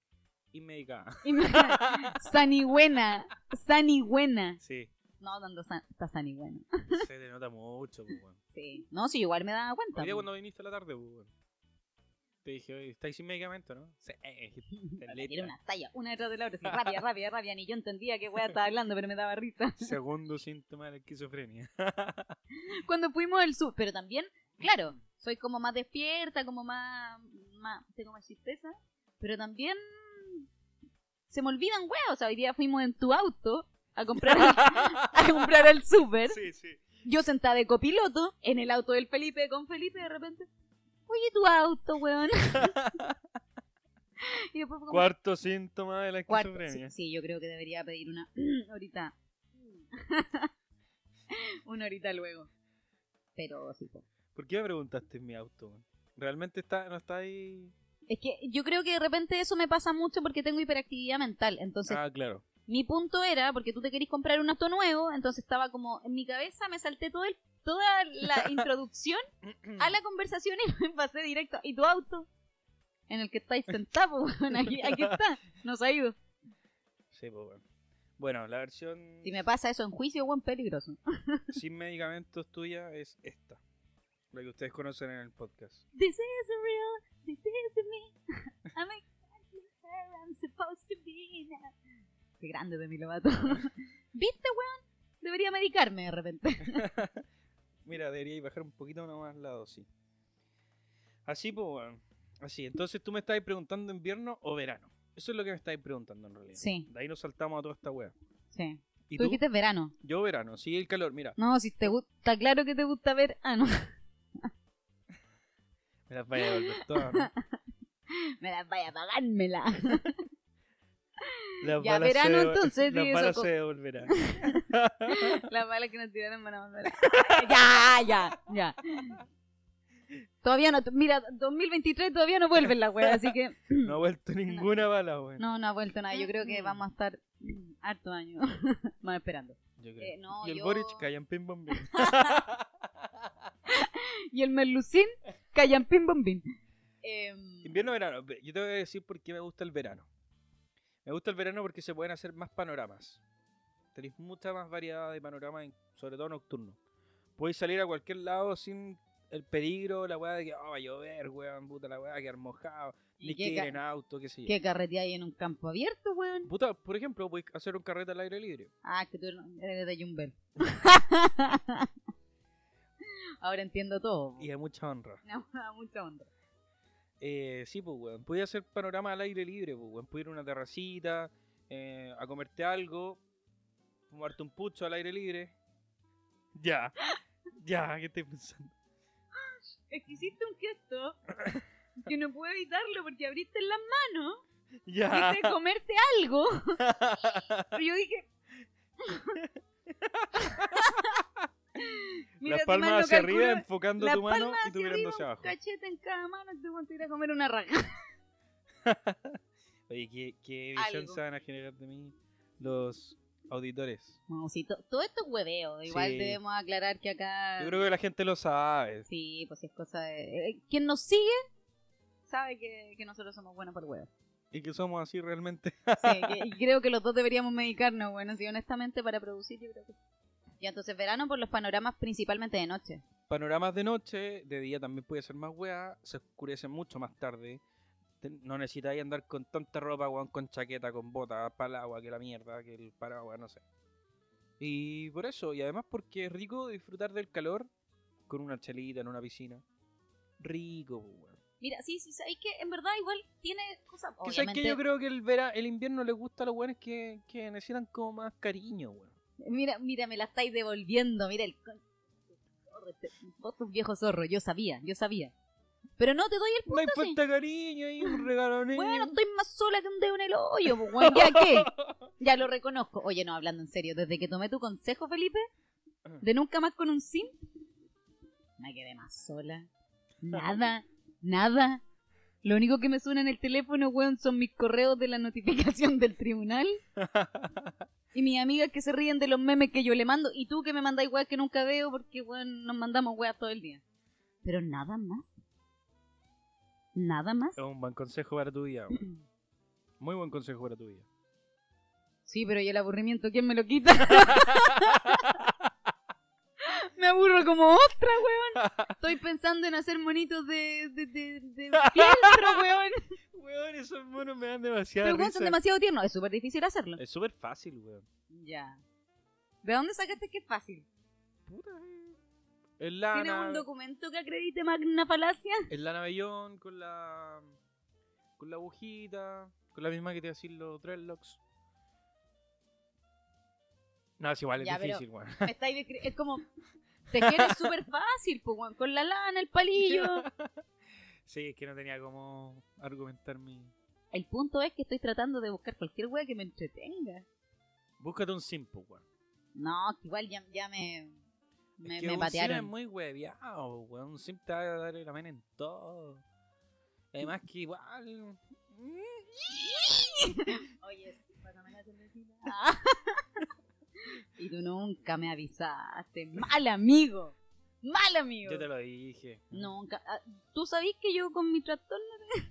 Speaker 1: inmedicada. *laughs*
Speaker 2: Sanigüena, sanigüena.
Speaker 1: Sí,
Speaker 2: No, dando san, está sanigüena.
Speaker 1: se te nota mucho. pues.
Speaker 2: Sí. No, sí, igual me daba cuenta.
Speaker 1: Hoy día
Speaker 2: po.
Speaker 1: cuando viniste a la tarde, pues, te dije, oye, ¿estáis sin medicamento, no? Sí, *laughs*
Speaker 2: tiré una talla, una detrás de la otra, así, rápida, rápida, rápida. Ni yo entendía qué wea estaba hablando, pero me daba risa. *laughs*
Speaker 1: Segundo síntoma de la esquizofrenia.
Speaker 2: Cuando fuimos al sur, pero también, claro, soy como más despierta, como más, más tengo más chispeza, pero también se me olvidan weas. O sea, hoy día fuimos en tu auto a comprar al, *laughs* a comprar súper.
Speaker 1: sí, sí.
Speaker 2: Yo sentada de copiloto en el auto del Felipe con Felipe de repente. Oye, tu auto, weón. *laughs* y después fue como,
Speaker 1: Cuarto síntoma de la esquizofrenia.
Speaker 2: Sí, sí, yo creo que debería pedir una *clears throat* ahorita. *laughs* una horita luego. Pero sí, po.
Speaker 1: ¿Por qué me preguntaste en mi auto? ¿Realmente está, no está ahí?
Speaker 2: Es que yo creo que de repente eso me pasa mucho porque tengo hiperactividad mental. Entonces,
Speaker 1: Ah, claro.
Speaker 2: mi punto era, porque tú te querís comprar un auto nuevo, entonces estaba como en mi cabeza, me salté todo el, toda la *laughs* introducción a la conversación y me pasé directo. ¿Y tu auto? En el que estáis sentado, *laughs* aquí, aquí está. No se ha ido.
Speaker 1: Sí, pues bueno. Bueno, la versión
Speaker 2: Si me pasa eso en juicio, buen peligroso.
Speaker 1: sin medicamentos tuya es esta. La que ustedes conocen en el podcast.
Speaker 2: This is real, this is me. *laughs* I'm exactly where I'm supposed to be now. Qué grande de mi Lovato. *laughs* ¿Viste, weón? Debería medicarme de repente. *laughs*
Speaker 1: Mira, debería bajar un poquito más la dosis. Así, pues, bueno. Así, entonces tú me estabas preguntando invierno o verano. Eso es lo que me estabas preguntando en realidad.
Speaker 2: Sí,
Speaker 1: De ahí nos saltamos a toda esta wea.
Speaker 2: sí.
Speaker 1: ¿Y
Speaker 2: Tú
Speaker 1: tú?
Speaker 2: dijiste verano.
Speaker 1: Yo verano, sí, el calor. Mira,
Speaker 2: No, si te gusta, claro que te gusta ver.
Speaker 1: Me las vaya a devolver todas. ¿no?
Speaker 2: Me las vaya a pagármela. *laughs*
Speaker 1: Las
Speaker 2: Ya, verano, entonces,
Speaker 1: Las balas
Speaker 2: eso
Speaker 1: se devolverán.
Speaker 2: Las *laughs* balas que nos tiraron van a volver. *laughs* ya, ya, ya. Todavía no, mira, 2023 todavía no vuelven las weas, así que
Speaker 1: No ha vuelto ninguna bala, weón.
Speaker 2: no, no ha vuelto nada. Yo creo que vamos a estar mm, harto años más esperando.
Speaker 1: Yo creo.
Speaker 2: Eh, no,
Speaker 1: y el
Speaker 2: yo-
Speaker 1: Boric callan pim pam pim.
Speaker 2: Y el Merlucín, callan pim bom bim. Em,
Speaker 1: Invierno verano. Ve, Yo te voy a decir por qué me gusta el verano. Me gusta el verano porque se pueden hacer más panoramas. Tenéis mucha más variedad de panoramas, sobre todo nocturno. Podéis salir a cualquier lado sin el peligro, la weá de que oh, va a llover, weón, puta la weá, quedar mojado,
Speaker 2: ¿Y
Speaker 1: ni que ir en auto, qué sé yo.
Speaker 2: ¿Qué carreteáis en un campo abierto, weón?
Speaker 1: Puta, por ejemplo, podéis hacer un carrete al aire libre.
Speaker 2: Ah, que tú eres de Jumbel. *laughs* Ahora entiendo todo.
Speaker 1: Y hay mucha honra. *laughs*
Speaker 2: Mucha onda.
Speaker 1: Eh, sí, pues, weón. Podía hacer panorama al aire libre, pues, weón. Podía ir a una terracita, eh, a comerte algo, fumarte un pucho al aire libre. Ya, ya, ¿qué estoy pensando? *laughs*
Speaker 2: Es que hiciste un gesto que no puedo evitarlo porque abriste las manos,
Speaker 1: Ya.
Speaker 2: dijiste comerte algo. *laughs* Pero yo dije. Mira,
Speaker 1: Las
Speaker 2: si mal
Speaker 1: palmas hacia
Speaker 2: calculo,
Speaker 1: arriba, enfocando tu mano y tú mirando hacia
Speaker 2: un
Speaker 1: abajo.
Speaker 2: cachete en cada mano y te vas a ir a comer una raja. *laughs*
Speaker 1: Oye, ¿qué, qué visión se van a generar de mí los auditores?
Speaker 2: No, sí, to- todo esto es hueveo. Igual
Speaker 1: Sí.
Speaker 2: debemos aclarar que acá.
Speaker 1: Yo creo que la gente lo sabe.
Speaker 2: Sí, pues sí es cosa de. eh, Quien nos sigue sabe que, que nosotros somos buenos por huevo.
Speaker 1: Y que somos así realmente.
Speaker 2: Sí, *laughs* que- y creo que los dos deberíamos medicarnos, bueno, sí, honestamente, para producir, yo creo que. Y entonces, verano por los panoramas principalmente de noche.
Speaker 1: Panoramas de noche, de día también puede ser más weá, se oscurece mucho más tarde. No necesitáis andar con tanta ropa, weón, con chaqueta, con botas, para el agua, que la mierda, que el paraguas, no sé. Y por eso, y además porque es rico disfrutar del calor con una chelita en una piscina. Rico, pues, weón.
Speaker 2: Mira, sí, sí, sabéis que en verdad igual tiene cosas. Obviamente,
Speaker 1: que yo creo que el vera, el invierno les gusta a los weones que, que necesitan como más cariño, weón.
Speaker 2: Mira, mira, me la estáis devolviendo, mira el. Vos tus viejos zorros, yo sabía, yo sabía. Pero no te doy el punto, sí.
Speaker 1: falta cariño y un regalo niño.
Speaker 2: Bueno, estoy más sola que un dedo en el hoyo, pues, weón, ¿ya qué? *laughs* Ya lo reconozco. Oye, no, hablando en serio, desde que tomé tu consejo, Felipe, de nunca más con un sim, me quedé más sola. Nada, nada. Lo único que me suena en el teléfono, weón, son mis correos de la notificación del tribunal *laughs* y mis amigas que se ríen de los memes que yo le mando y tú que me mandáis weas que nunca veo porque, weón, nos mandamos weas todo el día. Pero nada más. Nada más.
Speaker 1: Es un buen consejo para tu vida, weón. *clears throat* Muy buen consejo para tu vida.
Speaker 2: Sí, pero ¿y el aburrimiento quién me lo quita? *laughs* me aburro como otra, weón. *laughs* Estoy pensando en hacer monitos de, de, de, de piel, pero *laughs* weón.
Speaker 1: Weón, esos monos me dan demasiada
Speaker 2: Pero weón, son demasiado tiernos. Es súper difícil hacerlo.
Speaker 1: Es súper fácil, weón.
Speaker 2: Ya. ¿De dónde sacaste que es fácil?
Speaker 1: Puta, eh. Es
Speaker 2: ¿Tienes
Speaker 1: lana.
Speaker 2: un documento que acredite Magna Falacia?
Speaker 1: Es lana vellón con la. con la agujita. Con la misma que te hacen los dreadlocks. No, es igual, es
Speaker 2: Ya, pero-
Speaker 1: difícil, weón.
Speaker 2: Descri- Es como... *laughs* Tejer es súper fácil, pues. Con la lana, el palillo. *laughs*
Speaker 1: Sí, es que no tenía cómo argumentar mi.
Speaker 2: El punto es que estoy tratando de buscar cualquier wea que me entretenga.
Speaker 1: Búscate un simple, weón.
Speaker 2: No, que igual ya, ya me... Me,
Speaker 1: es que
Speaker 2: me
Speaker 1: un sim
Speaker 2: patearon.
Speaker 1: es muy hueviado, weón. Un sim te va a dar la mena en todo. Además que igual. *laughs*
Speaker 2: Oye, pásame la cervecita. *laughs* y tú nunca me avisaste. Mal amigo. Mal amigo.
Speaker 1: Yo te lo dije.
Speaker 2: Nunca. ah, Tú sabís que yo con mi trastorno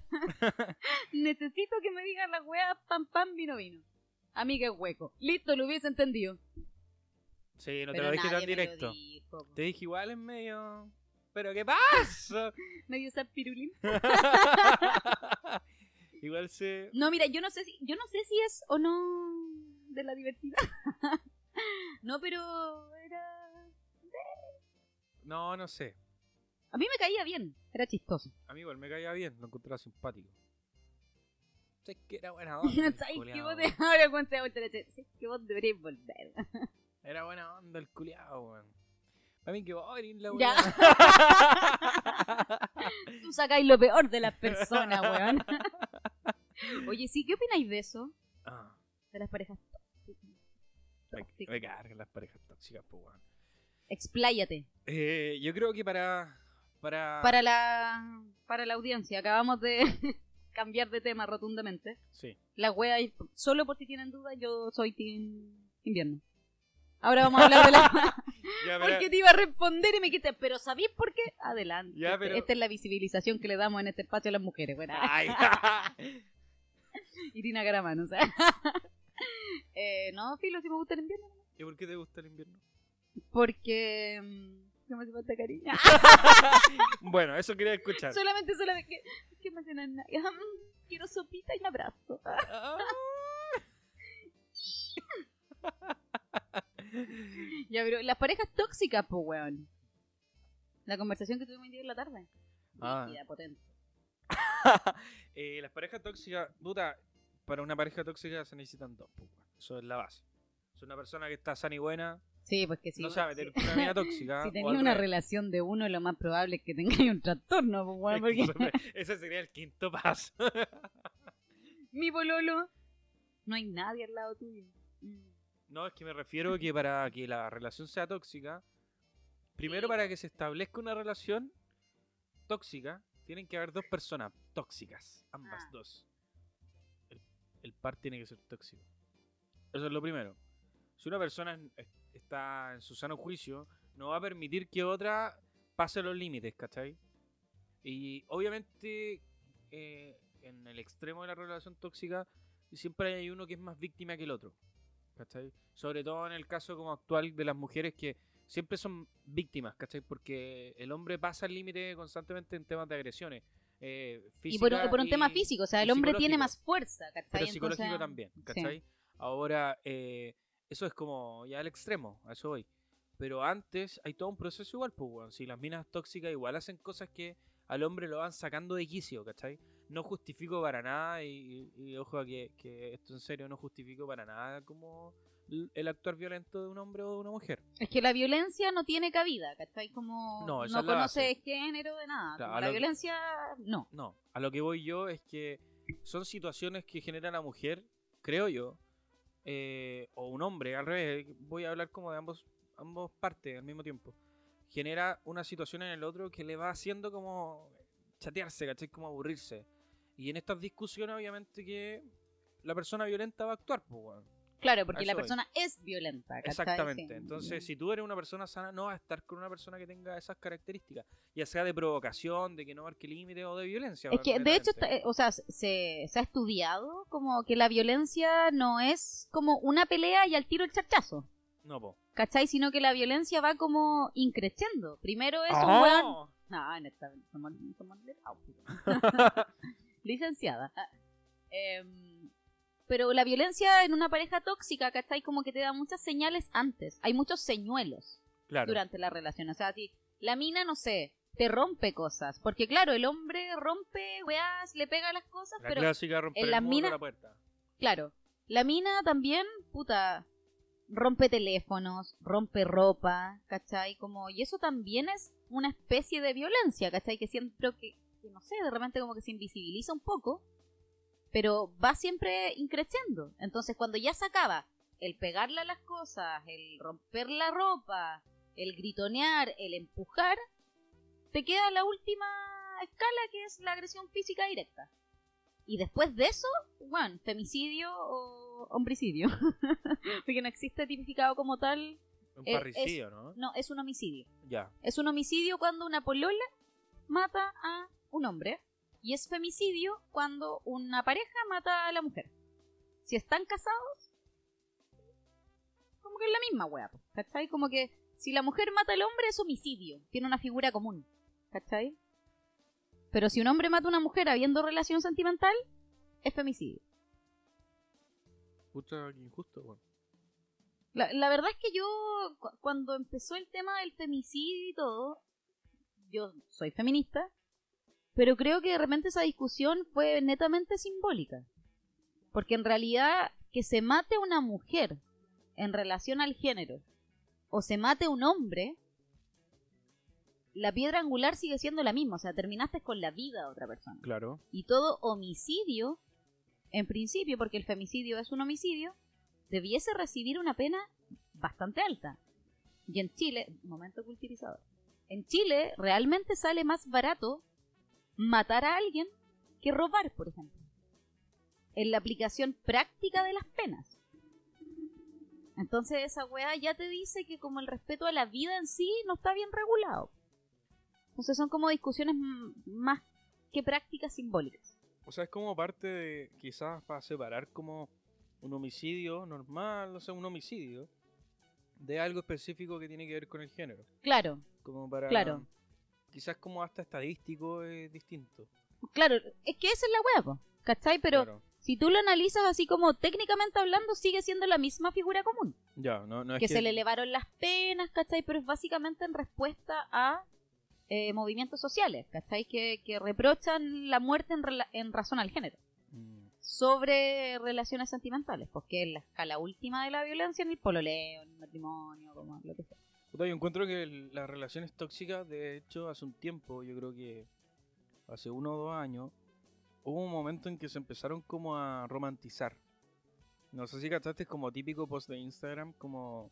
Speaker 2: *laughs* necesito que me digan las weas pam pam vino vino. Amiga es hueco. Listo, lo hubiese entendido.
Speaker 1: Sí, no te lo dije tan directo.
Speaker 2: dijo.
Speaker 1: Te dije igual en medio. ¿Pero qué pasa? *laughs*
Speaker 2: Medio sapirulín. *laughs*
Speaker 1: igual se.
Speaker 2: No, mira, yo no sé si, yo no sé si es o no de la divertida. No, pero era.
Speaker 1: No, no sé.
Speaker 2: A mí me caía bien, era chistoso.
Speaker 1: A mí igual me caía bien, lo encontraba simpático. Sé que era buena *laughs* onda. el
Speaker 2: ¿Sabes
Speaker 1: culiao,
Speaker 2: vos
Speaker 1: weón.
Speaker 2: de ahora cuando te ¿Sabes que vos deberías volver?
Speaker 1: Era buena onda el culiao, weón. Para mí que a ir la
Speaker 2: Ya.
Speaker 1: weá. *laughs*
Speaker 2: Tú sacáis lo peor de las personas, weón. *laughs* Oye, sí, ¿qué opináis de eso?
Speaker 1: Ah,
Speaker 2: De las parejas Tóxicas.
Speaker 1: me cargan las parejas tóxicas, pues, weón.
Speaker 2: Expláyate.
Speaker 1: Eh, yo creo que para. Para.
Speaker 2: Para la, para la audiencia, acabamos de *laughs* cambiar de tema rotundamente.
Speaker 1: Sí.
Speaker 2: La wea, y- solo por si tienen dudas, yo soy team invierno. Ahora vamos a hablar de la... *laughs*
Speaker 1: Ya,
Speaker 2: Porque te iba a responder y me quité, pero ¿sabéis por qué? Adelante.
Speaker 1: Ya, pero-
Speaker 2: Esta es la visibilización que le damos en este espacio a las mujeres. Bueno. *laughs* Irina Garamano, o sea. Eh, no, filo, si me gusta el invierno.
Speaker 1: ¿Y por qué te gusta el invierno?
Speaker 2: Porque... mm, No me hace falta cariño. *laughs*
Speaker 1: Bueno, eso quería escuchar.
Speaker 2: solamente, solamente... Que, que me hacen nada. Quiero sopita y un abrazo. *laughs* Ya, pero las parejas tóxicas, pues, weón. La conversación que tuvimos hoy día en la tarde.
Speaker 1: Ah.
Speaker 2: Rígida, potente. *laughs*
Speaker 1: Eh, las parejas tóxicas, puta, para una pareja tóxica se necesitan dos, pues, weón. Eso es la base. Es una persona que está sana y buena,
Speaker 2: Sí, pues que sí.
Speaker 1: no sabe tener una amiga tóxica. *laughs*
Speaker 2: Si tenía
Speaker 1: al
Speaker 2: una relación de uno, lo más probable es que tengáis un trastorno, pues, weón, porque
Speaker 1: Ese sería el quinto paso. *laughs*
Speaker 2: mi pololo, no hay nadie al lado tuyo. Mm.
Speaker 1: No, es que me refiero que para que la relación sea tóxica, primero para que se establezca una relación tóxica, tienen que haber dos personas tóxicas, ambas
Speaker 2: Ah.
Speaker 1: dos. El, el par tiene que ser tóxico. Eso es lo primero. Si una persona está en su sano juicio, no va a permitir que otra pase los límites, ¿cachai? Y obviamente eh, en el extremo de la relación tóxica siempre hay uno que es más víctima que el otro. ¿cachai? Sobre todo en el caso como actual de las mujeres que siempre son víctimas, ¿cachai? Porque el hombre pasa el límite constantemente en temas de agresiones. Eh,
Speaker 2: Y por, un
Speaker 1: y-
Speaker 2: tema físico, o sea, el hombre tiene más fuerza, ¿cachai?
Speaker 1: Pero
Speaker 2: Entonces,
Speaker 1: psicológico también,
Speaker 2: sí.
Speaker 1: Ahora, eh, eso es como ya al extremo, a eso voy. Pero antes hay todo un proceso igual, pues. Si las minas tóxicas igual hacen cosas que al hombre lo van sacando de quicio, ¿cachai? No justifico para nada, y, y- y ojo a que, que esto en serio no justifico para nada como el actuar violento de un hombre o de una mujer.
Speaker 2: Es que la violencia no tiene cabida, ¿cachai? Como
Speaker 1: No,
Speaker 2: no conoce género de nada.
Speaker 1: Claro,
Speaker 2: Como
Speaker 1: a
Speaker 2: la
Speaker 1: que-
Speaker 2: violencia, no.
Speaker 1: No, a lo que voy yo es que son situaciones que genera la mujer, creo yo, eh, o un hombre, al revés, voy a hablar como de ambos, ambos partes al mismo tiempo. Genera una situación en el otro que le va haciendo como chatearse, ¿cachai? Como aburrirse. Y en estas discusiones, obviamente, que la persona violenta va a actuar, pues, weón.
Speaker 2: Claro, porque la
Speaker 1: voy.
Speaker 2: persona es violenta, ¿cachai?
Speaker 1: Exactamente. Entonces, si tú eres una persona sana, no vas a estar con una persona que tenga esas características. Ya sea de provocación, de que no marque límites o de violencia.
Speaker 2: Es que de hecho, está- eh, o sea, se, se ha estudiado como que la violencia no es como una pelea y al tiro el charchazo,
Speaker 1: No, po.
Speaker 2: ¿cachai? Sino que la violencia va como increciendo. Primero es un
Speaker 1: ¡Oh!
Speaker 2: weón... No, en esta somos, somos letrados, pues. *laughs* *laughs* Licenciada. Ah, em, pero la violencia en una pareja tóxica, ¿cachai? Como que te da muchas señales antes. Hay muchos señuelos
Speaker 1: Claro.
Speaker 2: durante la relación. O sea, si la mina, no sé, te rompe cosas. Porque claro, el hombre rompe, weás, le pega las cosas,
Speaker 1: La
Speaker 2: pero
Speaker 1: clásica romper
Speaker 2: en las minas-
Speaker 1: la puerta.
Speaker 2: claro, la mina también, puta, rompe teléfonos, rompe ropa, ¿cachai? Como, y eso también es una especie de violencia, ¿cachai? Que siempre, que, que no sé, de repente como que se invisibiliza un poco, pero va siempre increciendo. Entonces, cuando ya se acaba el pegarle a las cosas, el romper la ropa, el gritonear, el empujar, te queda la última escala que es la agresión física directa. Y después de eso, bueno, femicidio o homicidio. *laughs* Porque no existe tipificado como tal.
Speaker 1: Un
Speaker 2: Eh,
Speaker 1: parricidio, ¿no?
Speaker 2: No, es un homicidio.
Speaker 1: Ya.
Speaker 2: Es un homicidio cuando una polola mata a un hombre. Y es femicidio cuando una pareja mata a la mujer. Si están casados, como que es la misma po, ¿cachai? Como que si la mujer mata al hombre es homicidio. Tiene una figura común, ¿cachai? Pero si un hombre mata a una mujer habiendo relación sentimental, es femicidio.
Speaker 1: Puta, injusto, weón.
Speaker 2: La, la verdad es que yo, cu- cuando empezó el tema del femicidio y todo, yo soy feminista, pero creo que de repente esa discusión fue netamente simbólica. Porque en realidad, que se mate a una mujer en relación al género, o se mate a un hombre, la piedra angular sigue siendo la misma, o sea, terminaste con la vida de otra persona.
Speaker 1: Claro.
Speaker 2: Y todo homicidio, en principio, porque el femicidio es un homicidio, debiese recibir una pena bastante alta. Y en Chile, momento culturizador, en Chile realmente sale más barato matar a alguien que robar, por ejemplo. En la aplicación práctica de las penas. Entonces esa weá ya te dice que como el respeto a la vida en sí no está bien regulado. Entonces son como discusiones más que prácticas simbólicas.
Speaker 1: O sea, es como parte de, quizás para separar como un homicidio normal, o sea, un homicidio, de algo específico que tiene que ver con el género.
Speaker 2: Claro,
Speaker 1: Como para...
Speaker 2: Claro.
Speaker 1: Quizás como hasta estadístico es distinto.
Speaker 2: claro, es que esa es la po, ¿cachai? Pero
Speaker 1: Claro.
Speaker 2: si tú lo analizas así como técnicamente hablando, sigue siendo la misma figura común.
Speaker 1: Ya, no, no es
Speaker 2: que, se le elevaron las penas, ¿cachai? Pero es básicamente en respuesta a eh, movimientos sociales, ¿cachai? Que, que reprochan la muerte en, rela- en razón al género.
Speaker 1: Mm,
Speaker 2: Sobre relaciones sentimentales, porque es la escala última de la violencia en el pololeo, en el matrimonio, como lo que sea.
Speaker 1: Puta, yo encuentro que el- las relaciones tóxicas, de hecho, hace un tiempo, yo creo que hace uno o dos años, hubo un momento en que se empezaron como a romantizar. No sé si cachaste, como típico post de Instagram, como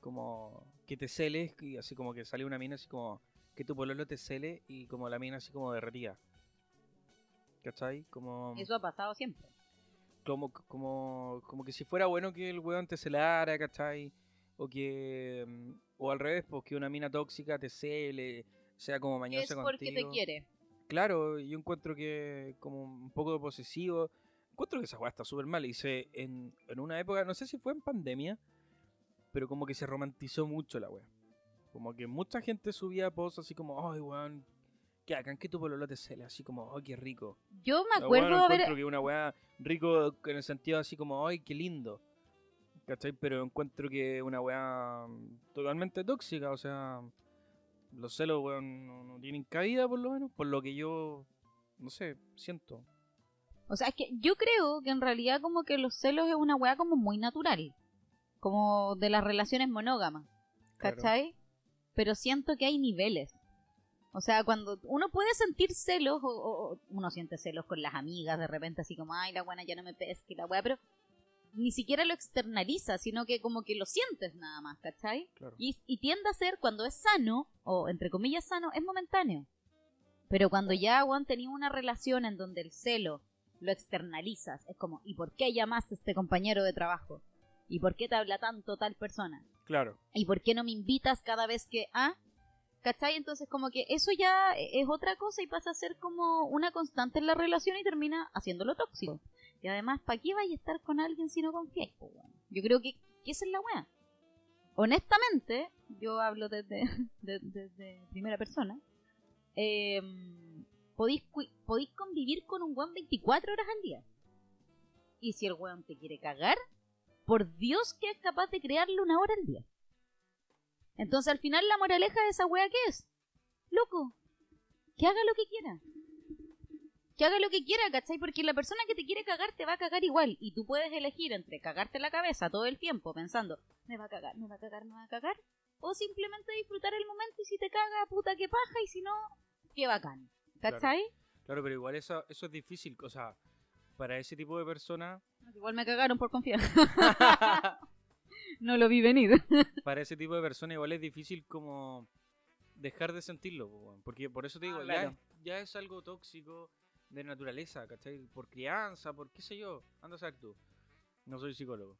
Speaker 1: como que te celes, y así como que sale una mina así como que tu pololo te cele y como la mina así como derretida. ¿Cachai? Como
Speaker 2: Eso ha pasado siempre.
Speaker 1: como, como, como que si fuera bueno que el weón te celara, ¿cachai? O que. mm, O al revés, pues que una mina tóxica te cele, sea como mañosa
Speaker 2: es porque
Speaker 1: contigo.
Speaker 2: te quiere.
Speaker 1: Claro, yo encuentro que como un poco posesivo. Encuentro que esa weá está súper mal. Y se, en, en una época, no sé si fue en pandemia, pero como que se romantizó mucho la weá. Como que mucha gente subía posts así como, ay weón, que hagan que tu pololo te cele, así como, ay qué rico.
Speaker 2: Yo me acuerdo
Speaker 1: no
Speaker 2: haber...
Speaker 1: encuentro que una weá rico en el sentido así como, ay, qué lindo. ¿Cachai? Pero encuentro que una weá mm, totalmente tóxica, o sea, los celos, weón, no, no tienen cabida por lo menos, por lo que yo, no sé, siento.
Speaker 2: O sea, es que yo creo que en realidad como que los celos es una weá como muy natural. Como de las relaciones monógamas.
Speaker 1: Claro.
Speaker 2: ¿Cachai? Pero siento que hay niveles. O sea, cuando uno puede sentir celos, o, o- o uno siente celos con las amigas de repente, así como, ay, la buena ya no me pesca y la weá, pero ni siquiera lo externaliza, sino que como que lo sientes nada más, ¿cachai?
Speaker 1: Claro.
Speaker 2: Y, y tiende a ser, cuando es sano, o entre comillas sano, es momentáneo. Pero cuando ya, Juan, tenía una relación en donde el celo lo externalizas, es como, ¿y por qué llamaste a este compañero de trabajo? ¿Y por qué te habla tanto tal persona?
Speaker 1: Claro,
Speaker 2: ¿Y por qué no me invitas cada vez que... Ah? ¿Cachai? Entonces como que eso ya es otra cosa y pasa a ser como una constante en la relación y termina haciéndolo tóxico. Y además, ¿para qué vais a estar con alguien si no confías? weón? Yo creo que, que esa es la weá. Honestamente, yo hablo desde, *laughs* de- desde primera persona, eh, podéis, cui- podéis convivir con un weón 24 horas al día. Y si el weón te quiere cagar, por Dios que es capaz de crearle una hora al día. Entonces al final la moraleja de esa wea ¿qué es? Loco, que haga lo que quiera. Que haga lo que quiera, ¿cachai? Porque la persona que te quiere cagar te va a cagar igual. Y tú puedes elegir entre cagarte la cabeza todo el tiempo pensando, me va a cagar, me va a cagar, me va a cagar. O simplemente disfrutar el momento y si te caga, puta que paja, y si no, qué bacán. ¿Cachai?
Speaker 1: claro, pero igual eso, eso es difícil, o sea, para ese tipo de personas,
Speaker 2: Igual me cagaron por confiar. *laughs* *laughs* no lo vi venir. *laughs*
Speaker 1: para ese tipo de personas igual es difícil como dejar de sentirlo, porque por eso te
Speaker 2: Ah,
Speaker 1: digo,
Speaker 2: claro.
Speaker 1: ya, es, ya es algo tóxico de naturaleza, ¿cachai? Por crianza, por qué sé yo, anda a saber tú, no soy psicólogo.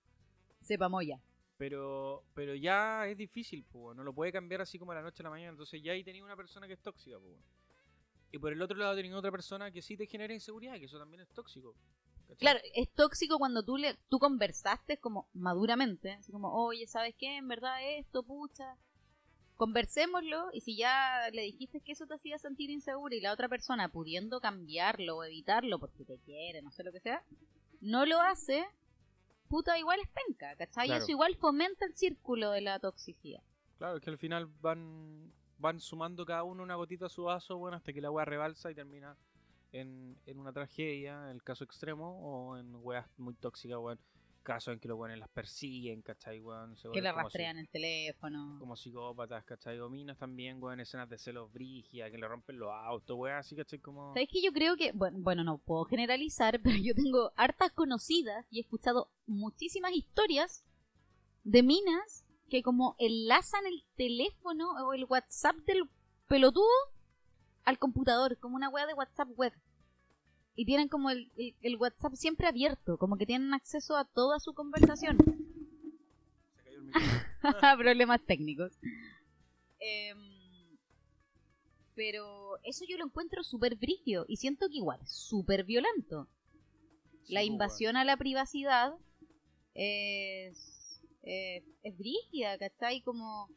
Speaker 2: Sepa moya.
Speaker 1: Pero, pero ya es difícil, no lo puede cambiar así como a la noche a la mañana. Entonces ya ahí tenía una persona que es tóxica. Y por el otro lado tenía otra persona que sí te genera inseguridad, que eso también es tóxico. ¿Cachai?
Speaker 2: Claro, es tóxico cuando tú le tú conversaste como maduramente, así como, oye, ¿sabes qué? En verdad esto, pucha. Conversémoslo y si ya le dijiste que eso te hacía sentir inseguro y la otra persona pudiendo cambiarlo o evitarlo porque te quiere, no sé lo que sea, no lo hace, puta, igual es penca, ¿cachai?
Speaker 1: Claro.
Speaker 2: Eso igual fomenta el círculo de la toxicidad.
Speaker 1: Claro, es que al final van van sumando cada uno una gotita a su vaso, bueno, hasta que la weá rebalsa y termina en, en una tragedia, en el caso extremo, o en weas muy tóxicas, weón. casos en que los weones las persiguen, ¿cachai, weón? Se
Speaker 2: Que le
Speaker 1: si-
Speaker 2: rastrean el teléfono.
Speaker 1: Como psicópatas, ¿cachai? O minas también, weón, escenas de celos brígidas, que le rompen los autos, weón, así, ¿cachai? Como...
Speaker 2: ¿Sabes que Yo creo que, bueno, bueno, no puedo generalizar, *laughs* pero yo tengo hartas conocidas y he escuchado muchísimas historias de minas que como enlazan el teléfono o el WhatsApp del pelotudo al computador, como una wea de WhatsApp web. Y tienen como el, el- el WhatsApp siempre abierto, como que tienen acceso a toda su conversación.
Speaker 1: Se cayó el micrófono. *laughs*
Speaker 2: Problemas técnicos. Em, pero eso yo lo encuentro súper brígido y siento que igual, súper violento.
Speaker 1: Sí,
Speaker 2: la
Speaker 1: pues,
Speaker 2: invasión a la privacidad es, eh, es brígida, ¿cachai? Como,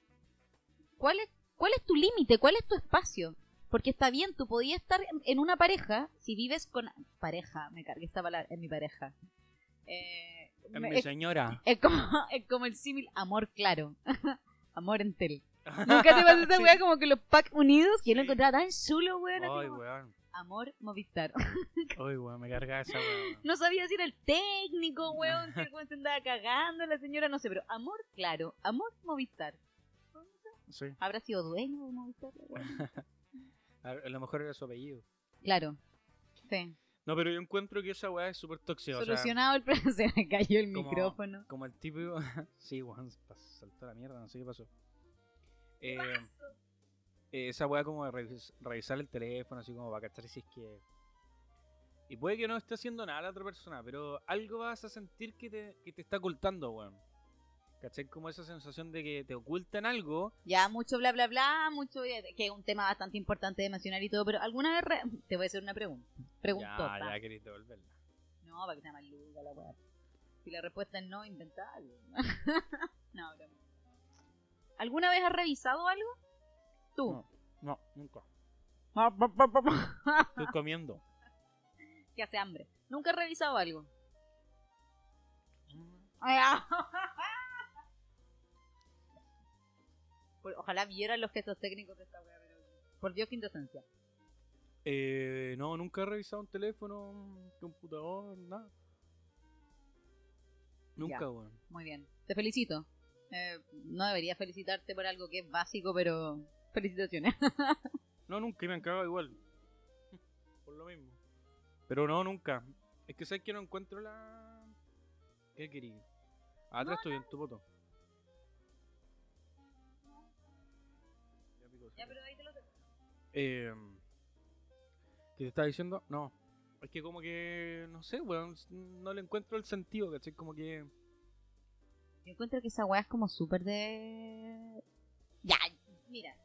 Speaker 2: ¿cuál es, ¿cuál es tu límite? ¿Cuál es tu espacio? Porque está bien, tú podías estar en, en una pareja, si vives con... Pareja, me cargué esta palabra, en mi pareja. Eh,
Speaker 1: Es
Speaker 2: me-
Speaker 1: mi señora.
Speaker 2: es como, *laughs* es como el símil amor claro. *laughs* amor en tel. *laughs* Nunca te pasó esa
Speaker 1: Sí.
Speaker 2: weá como que los pack unidos, que yo lo encontraba tan chulo, weón.
Speaker 1: Ay,
Speaker 2: como,
Speaker 1: weón.
Speaker 2: amor Movistar.
Speaker 1: Ay, weón, me carga esa weón.
Speaker 2: No sabía si era el técnico, weón, que el weón se andaba cagando, la señora, no sé, pero amor, claro, amor Movistar.
Speaker 1: Sí.
Speaker 2: ¿Habrá sido dueño de Movistar?
Speaker 1: A a lo mejor era su apellido.
Speaker 2: Claro. Sí.
Speaker 1: No, pero yo encuentro que esa weá es súper tóxica. O sea,
Speaker 2: Solucionado el *laughs* problema. Se me cayó el
Speaker 1: como-
Speaker 2: micrófono.
Speaker 1: como el típico. *laughs* sí, weón, saltó la mierda, no sé qué pasó. Eh, eh, esa weá como de revis- revisar el teléfono, así como para cachar si es que. Y puede que no esté haciendo nada la otra persona, pero algo vas a sentir que te, que te está ocultando, weón. ¿Cachai? Como esa sensación de que te ocultan algo.
Speaker 2: Ya, mucho bla bla bla, mucho que es un tema bastante importante de mencionar y todo, pero alguna vez re- te voy a hacer una pregunta. Preguntota.
Speaker 1: Ya, ya querés devolverla.
Speaker 2: No, para que sea más luga la weá. Si la respuesta es no, inventa algo. *laughs* no, broma. ¿Alguna vez has revisado algo? Tú.
Speaker 1: No, no, nunca. *laughs* Estoy comiendo.
Speaker 2: que hace hambre. ¿Nunca has revisado algo? *laughs* Ojalá vieran los gestos técnicos de esta weá, pero... Por Dios, qué indecencia.
Speaker 1: Eh, no, nunca he revisado un teléfono, un computador, nada. Nunca,
Speaker 2: Ya.
Speaker 1: weón.
Speaker 2: Muy bien. Te felicito. Eh, no debería felicitarte por algo que es básico, pero felicitaciones. *laughs*
Speaker 1: No, nunca, y me han cagado igual. Por lo mismo. Pero no, nunca. Es que sabes que no encuentro la. ¿Qué querí? Atrás estoy en tu foto. Eh, ¿Qué te estaba diciendo? No. Es que como que. No sé, weón. No le encuentro el sentido, ¿cachai? Como que.
Speaker 2: Yo encuentro que esa weá es como súper de... Ya, mira.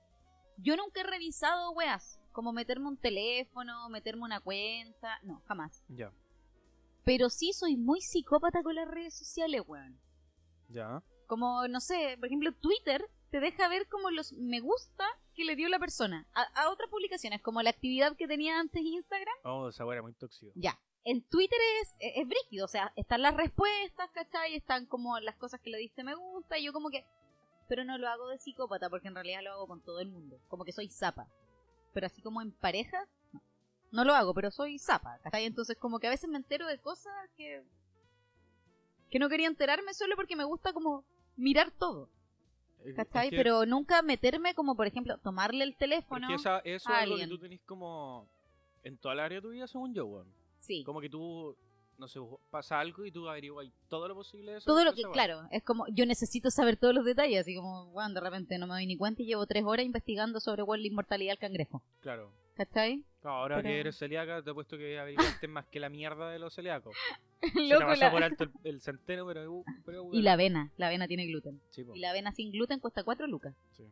Speaker 2: Yo nunca he revisado weas. Como meterme un teléfono, meterme una cuenta. No, jamás.
Speaker 1: Ya.
Speaker 2: Pero sí soy muy psicópata con las redes sociales, weón.
Speaker 1: Ya.
Speaker 2: Como, no sé, por ejemplo, Twitter te deja ver como los me gusta que le dio la persona a, a otras publicaciones, como la actividad que tenía antes Instagram.
Speaker 1: Oh, esa era muy tóxico.
Speaker 2: Ya. En Twitter es, es, es brígido, o sea, están las respuestas, ¿cachai? Están como las cosas que le diste me gusta, y yo como que... Pero no lo hago de psicópata, porque en realidad lo hago con todo el mundo. Como que soy zapa. Pero así como en pareja, no. No lo hago, pero soy zapa, ¿cachai? Entonces como que a veces me entero de cosas que... Que no quería enterarme solo porque me gusta como mirar todo, ¿cachai?
Speaker 1: es que-
Speaker 2: Pero nunca meterme como, por ejemplo, tomarle el teléfono.
Speaker 1: Esa, eso
Speaker 2: a
Speaker 1: es algo que
Speaker 2: alguien.
Speaker 1: tú tenés como en toda la área de tu vida, según yo, weón.
Speaker 2: Sí.
Speaker 1: Como que tú, no sé, pasa algo y tú averiguas todo lo posible de eso.
Speaker 2: todo lo que, claro, es como, yo necesito saber todos los detalles, así como, bueno, de repente no me doy ni cuenta y llevo tres horas investigando sobre es la inmortalidad del cangrejo.
Speaker 1: Claro.
Speaker 2: ¿Cachai?
Speaker 1: Ahora
Speaker 2: Pero-
Speaker 1: que eres celíaca, te he puesto que averiguaste más que la mierda de los celíacos. *laughs* *laughs* Se
Speaker 2: Loco, la-
Speaker 1: por *laughs* alto el, el centeno, pero...
Speaker 2: Y la avena, la avena tiene gluten.
Speaker 1: Sí,
Speaker 2: Y la avena sin gluten cuesta cuatro lucas.
Speaker 1: sí.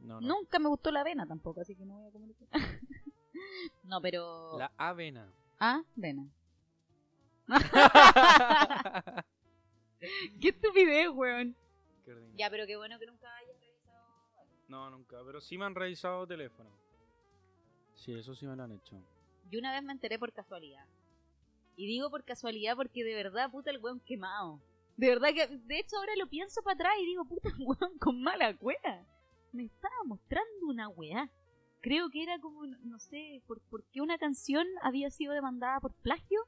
Speaker 1: No, no.
Speaker 2: Nunca me gustó la avena tampoco, así que no voy a comer eso. *laughs* no, pero...
Speaker 1: La avena.
Speaker 2: Ah, avena. Qué estupidez, weón.
Speaker 1: Qué.
Speaker 2: Ya, pero qué bueno que nunca hayas revisado...
Speaker 1: No, nunca. Pero sí me han revisado teléfono. Sí, eso sí me lo han hecho.
Speaker 2: Yo una vez me enteré por casualidad. Y digo por casualidad porque de verdad, puta, el weón quemado. De verdad que, de hecho, ahora lo pienso para atrás y digo, puta, *laughs* weón con mala cueva. Me estaba mostrando una weá. Creo que era como, no- sé, por, por qué una canción había sido demandada por plagio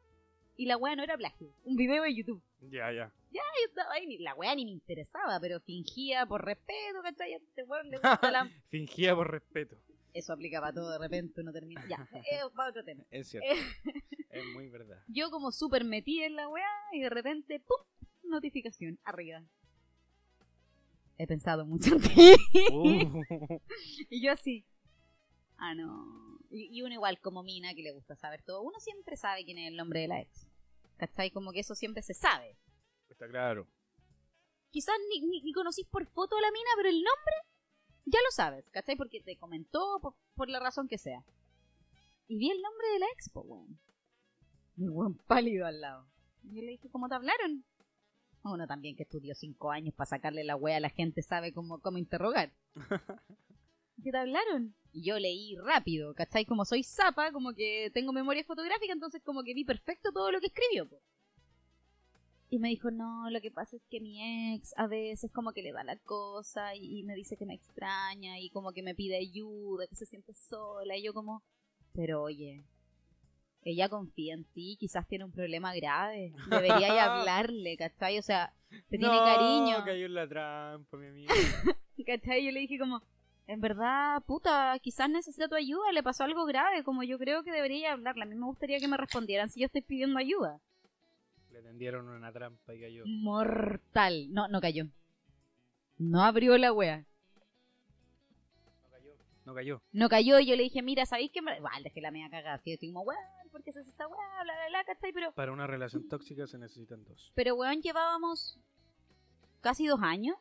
Speaker 2: y la weá no era plagio. Un video de YouTube.
Speaker 1: Ya, ya.
Speaker 2: Ya, yo estaba ahí, la weá ni me interesaba, pero fingía por respeto, ¿cachai? Este weón le gusta la... *laughs*
Speaker 1: Fingía por respeto.
Speaker 2: Eso aplicaba todo, de repente uno termina... Ya, *laughs* eh, va otro tema.
Speaker 1: Es cierto. *laughs* es muy verdad. *laughs*
Speaker 2: Yo como súper metida en la weá y de repente, ¡pum! Notificación, arriba. He pensado mucho en ti.
Speaker 1: Uh,
Speaker 2: Y yo así. Ah, no. Y, y uno igual como mina que le gusta saber todo. Uno siempre sabe quién es el nombre de la ex. ¿Cachai? Como que eso siempre se sabe.
Speaker 1: está claro.
Speaker 2: Quizás ni, ni, ni conocís por foto a la mina, pero el nombre ya lo sabes. ¿Cachai? Porque te comentó por, por la razón que sea. Y vi el nombre de la expo, weón. Y weón pálido al lado. Y yo le dije, ¿cómo te hablaron? Uno también que estudió cinco años para sacarle la wea a la gente sabe cómo, cómo interrogar. *laughs* ¿Qué te hablaron? Y yo leí rápido, ¿cachai? Como soy zapa, como que tengo memoria fotográfica, entonces como que vi perfecto todo lo que escribió. po. Y me dijo, no, lo que pasa es que mi ex a veces como que le da la cosa y, y me dice que me extraña y como que me pide ayuda, que se siente sola. Y yo como, pero oye, ella confía en ti, quizás tiene un problema grave. Debería *laughs* hablarle, ¿cachai? O sea, te tiene cariño.
Speaker 1: cayó en la trampa, mi amigo. *laughs*
Speaker 2: ¿Cachai? Yo le dije como, en verdad, puta, quizás necesita tu ayuda, le pasó algo grave, como yo creo que debería hablarle. A mí me gustaría que me respondieran si yo estoy pidiendo ayuda.
Speaker 1: Tendieron una trampa y cayó.
Speaker 2: Mortal. No, no cayó. No abrió la wea.
Speaker 1: No cayó. No cayó.
Speaker 2: No cayó y yo le dije, mira, ¿sabéis qué? me-?" Igual, dejé la media cagada. Así, estoy como, weón, ¿por qué se hace esta weá? Bla, bla, bla, ¿cachai? Pero,
Speaker 1: Para una relación tóxica se necesitan dos.
Speaker 2: pero weón, llevábamos casi dos años.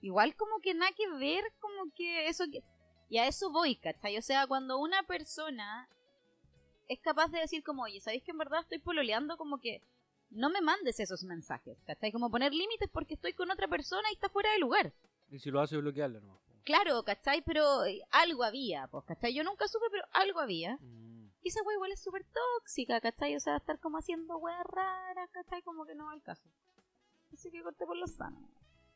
Speaker 2: Igual como que nada que ver, como que eso que... Y a eso voy, ¿cachai? O sea, cuando una persona es capaz de decir como, oye, ¿sabéis que en verdad estoy pololeando? Como que no me mandes esos mensajes, ¿cachai? Como poner límites porque estoy con otra persona y está fuera de lugar.
Speaker 1: Y si lo hace, bloquearlo nomás.
Speaker 2: Claro, ¿cachai? Pero eh, algo había, pues, ¿cachai? Yo nunca supe, pero algo había.
Speaker 1: Mm.
Speaker 2: Y esa wea igual es súper tóxica, ¿cachai? O sea, estar como haciendo weas raras, ¿cachai? Como que no va al caso. Así que corté por lo sano.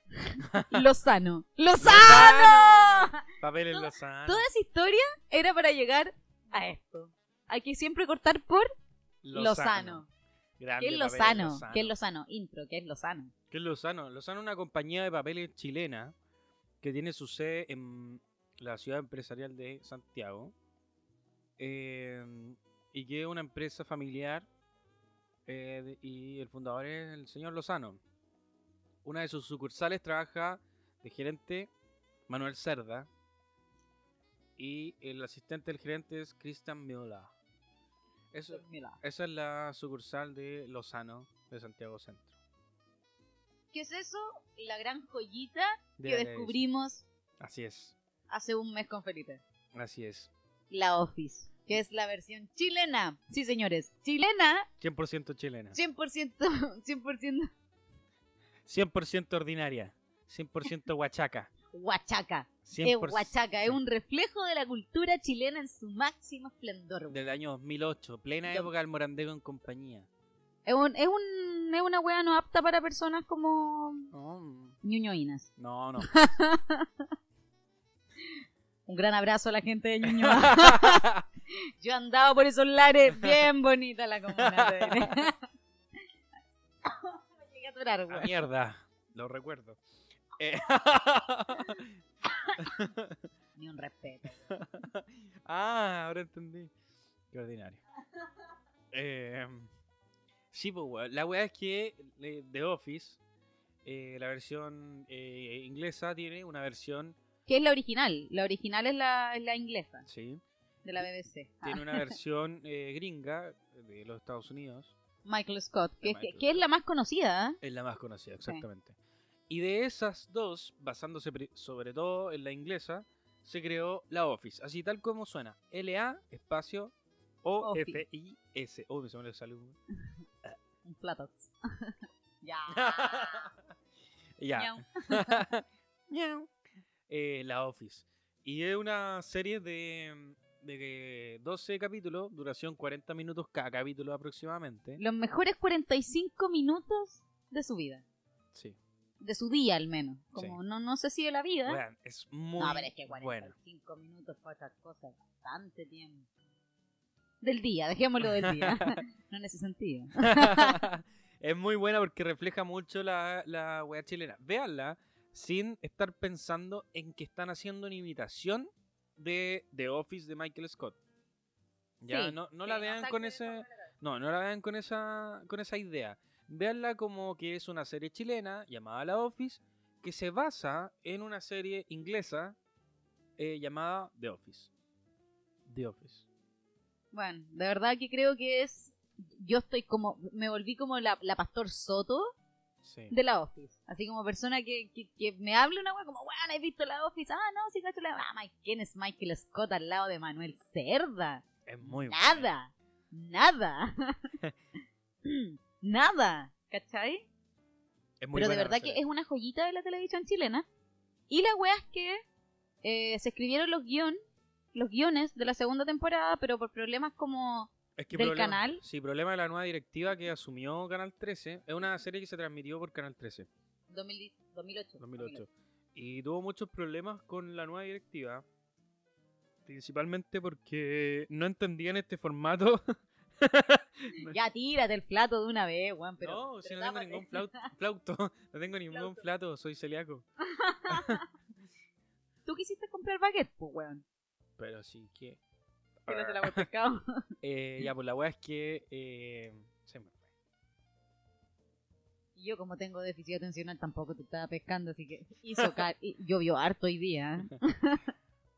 Speaker 2: *laughs* lo sano. ¡Lo sano!
Speaker 1: Papel en
Speaker 2: Toda-
Speaker 1: Lozano.
Speaker 2: Toda esa historia era para llegar a esto. Hay que siempre cortar por Lozano.
Speaker 1: Grande
Speaker 2: ¿Qué es Lozano?
Speaker 1: Lozano.
Speaker 2: ¿Qué es Lozano? Intro, ¿qué es Lozano?
Speaker 1: ¿Qué es Lozano? Lozano es una compañía de papeles chilena que tiene su sede en la ciudad empresarial de Santiago eh, y que es una empresa familiar eh, de- y el fundador es el señor Lozano. Una de sus sucursales trabaja de gerente Manuel Cerda y el asistente del gerente es Christian Müller. Eso, esa es la sucursal de Lozano de Santiago Centro.
Speaker 2: ¿Qué es eso? La gran joyita
Speaker 1: De
Speaker 2: que descubrimos
Speaker 1: Así es,
Speaker 2: hace un mes con Felipe.
Speaker 1: así es.
Speaker 2: La Office, que es la versión chilena. Sí, señores, chilena,
Speaker 1: 100% chilena.
Speaker 2: 100%, 100%
Speaker 1: 100% ordinaria. 100% huachaca.
Speaker 2: huachaca. *laughs*
Speaker 1: 100%
Speaker 2: Es huachaca, es un reflejo de la cultura chilena en su máximo esplendor. güey.
Speaker 1: Del año 2008, plena época del Morandego en compañía.
Speaker 2: Es, un, es, un, es una wea no apta para personas como
Speaker 1: No,
Speaker 2: ñuñoínas.
Speaker 1: no. no. *laughs*
Speaker 2: Un gran abrazo a la gente de Ñuñoa. *laughs* Yo andaba por esos lares, bien bonita la comuna. *laughs* *coughs* Me llegué a atorar,
Speaker 1: Ah,
Speaker 2: güey.
Speaker 1: mierda, lo recuerdo. Eh, *laughs*
Speaker 2: Ni un respeto. *laughs*
Speaker 1: ah, ahora entendí. Qué ordinario. *laughs* Eh, sí, pues, weón. La weá es que eh, The Office, eh, la versión eh, inglesa, tiene una versión,
Speaker 2: ¿Qué es la original? La original es la, es la inglesa,
Speaker 1: sí,
Speaker 2: de la BBC. Ah,
Speaker 1: tiene una versión eh, gringa de los Estados Unidos.
Speaker 2: Michael Scott, que, es- que- que la más conocida.
Speaker 1: Es la más conocida, exactamente. Y de esas dos, basándose sobre todo en la inglesa, se creó la Office, así tal como suena. L-A, espacio, O-F-I-S. Oh, me se me salió un- *laughs*
Speaker 2: Un plato. *laughs* ya. *laughs*
Speaker 1: ya. Eh, la Office. Y es una serie de, de 12 capítulos, duración 40 minutos cada capítulo aproximadamente.
Speaker 2: Los mejores 45 minutos de su vida.
Speaker 1: Sí.
Speaker 2: De su día, al menos. Como no, no sé si de la vida.
Speaker 1: Es muy
Speaker 2: no, pero es que
Speaker 1: buena.
Speaker 2: 45 minutos para otras cosas es bastante tiempo. Del día, dejémoslo del día. *laughs* *laughs* no en ese sentido. *laughs*
Speaker 1: Es muy buena porque refleja mucho la, la wea chilena. Véanla sin estar pensando en que están haciendo una imitación de The Office de Michael Scott. Ya,
Speaker 2: Sí,
Speaker 1: no, no
Speaker 2: sí,
Speaker 1: la vean con ese. No, no la vean con esa, con esa idea. Véanla como que es una serie chilena llamada La Office que se basa en una serie inglesa eh, llamada The Office. The Office.
Speaker 2: Bueno, de verdad que creo que es. Yo estoy como. Me volví como la, la Pastor Soto
Speaker 1: Sí.
Speaker 2: de la Office. Así como persona que, que, que me hable una wea como, weón, ¿has visto la Office? Ah, no, sí, cacho la. Ah, Mike, ¿quién es Michael Scott al lado de Manuel Cerda?
Speaker 1: Es muy buena.
Speaker 2: Nada. *laughs* *clears throat* *laughs* Nada. ¿Cachai?
Speaker 1: Es muy
Speaker 2: Pero de verdad que es una joyita de la televisión chilena. Y la wea es que eh, se escribieron los guion, los guiones de la segunda temporada, pero por problemas como
Speaker 1: Es que
Speaker 2: del
Speaker 1: problema-
Speaker 2: canal.
Speaker 1: Sí, problema de la nueva directiva que asumió Canal 13. Es una serie que se transmitió por Canal 13,
Speaker 2: 2000 2008.
Speaker 1: 2008. Y tuvo muchos problemas con la nueva directiva. Principalmente porque no entendían este formato. *laughs*
Speaker 2: Ya tírate el plato de una vez, weón. Pero,
Speaker 1: no, si
Speaker 2: pero
Speaker 1: no tengo
Speaker 2: tápate.
Speaker 1: ningún flaut- *laughs* flauto. No tengo ningún
Speaker 2: Flauto.
Speaker 1: plato, soy celíaco. *laughs*
Speaker 2: Tú quisiste comprar baguette, pues, weón.
Speaker 1: Pero sí que.
Speaker 2: Tírate la agua al pescado.
Speaker 1: Eh, ya, pues la weá es que. Eh, se me fue.
Speaker 2: Y yo, como tengo déficit atencional, tampoco te estaba pescando, así que hizo car *laughs* y llovió harto hoy día. ¿eh?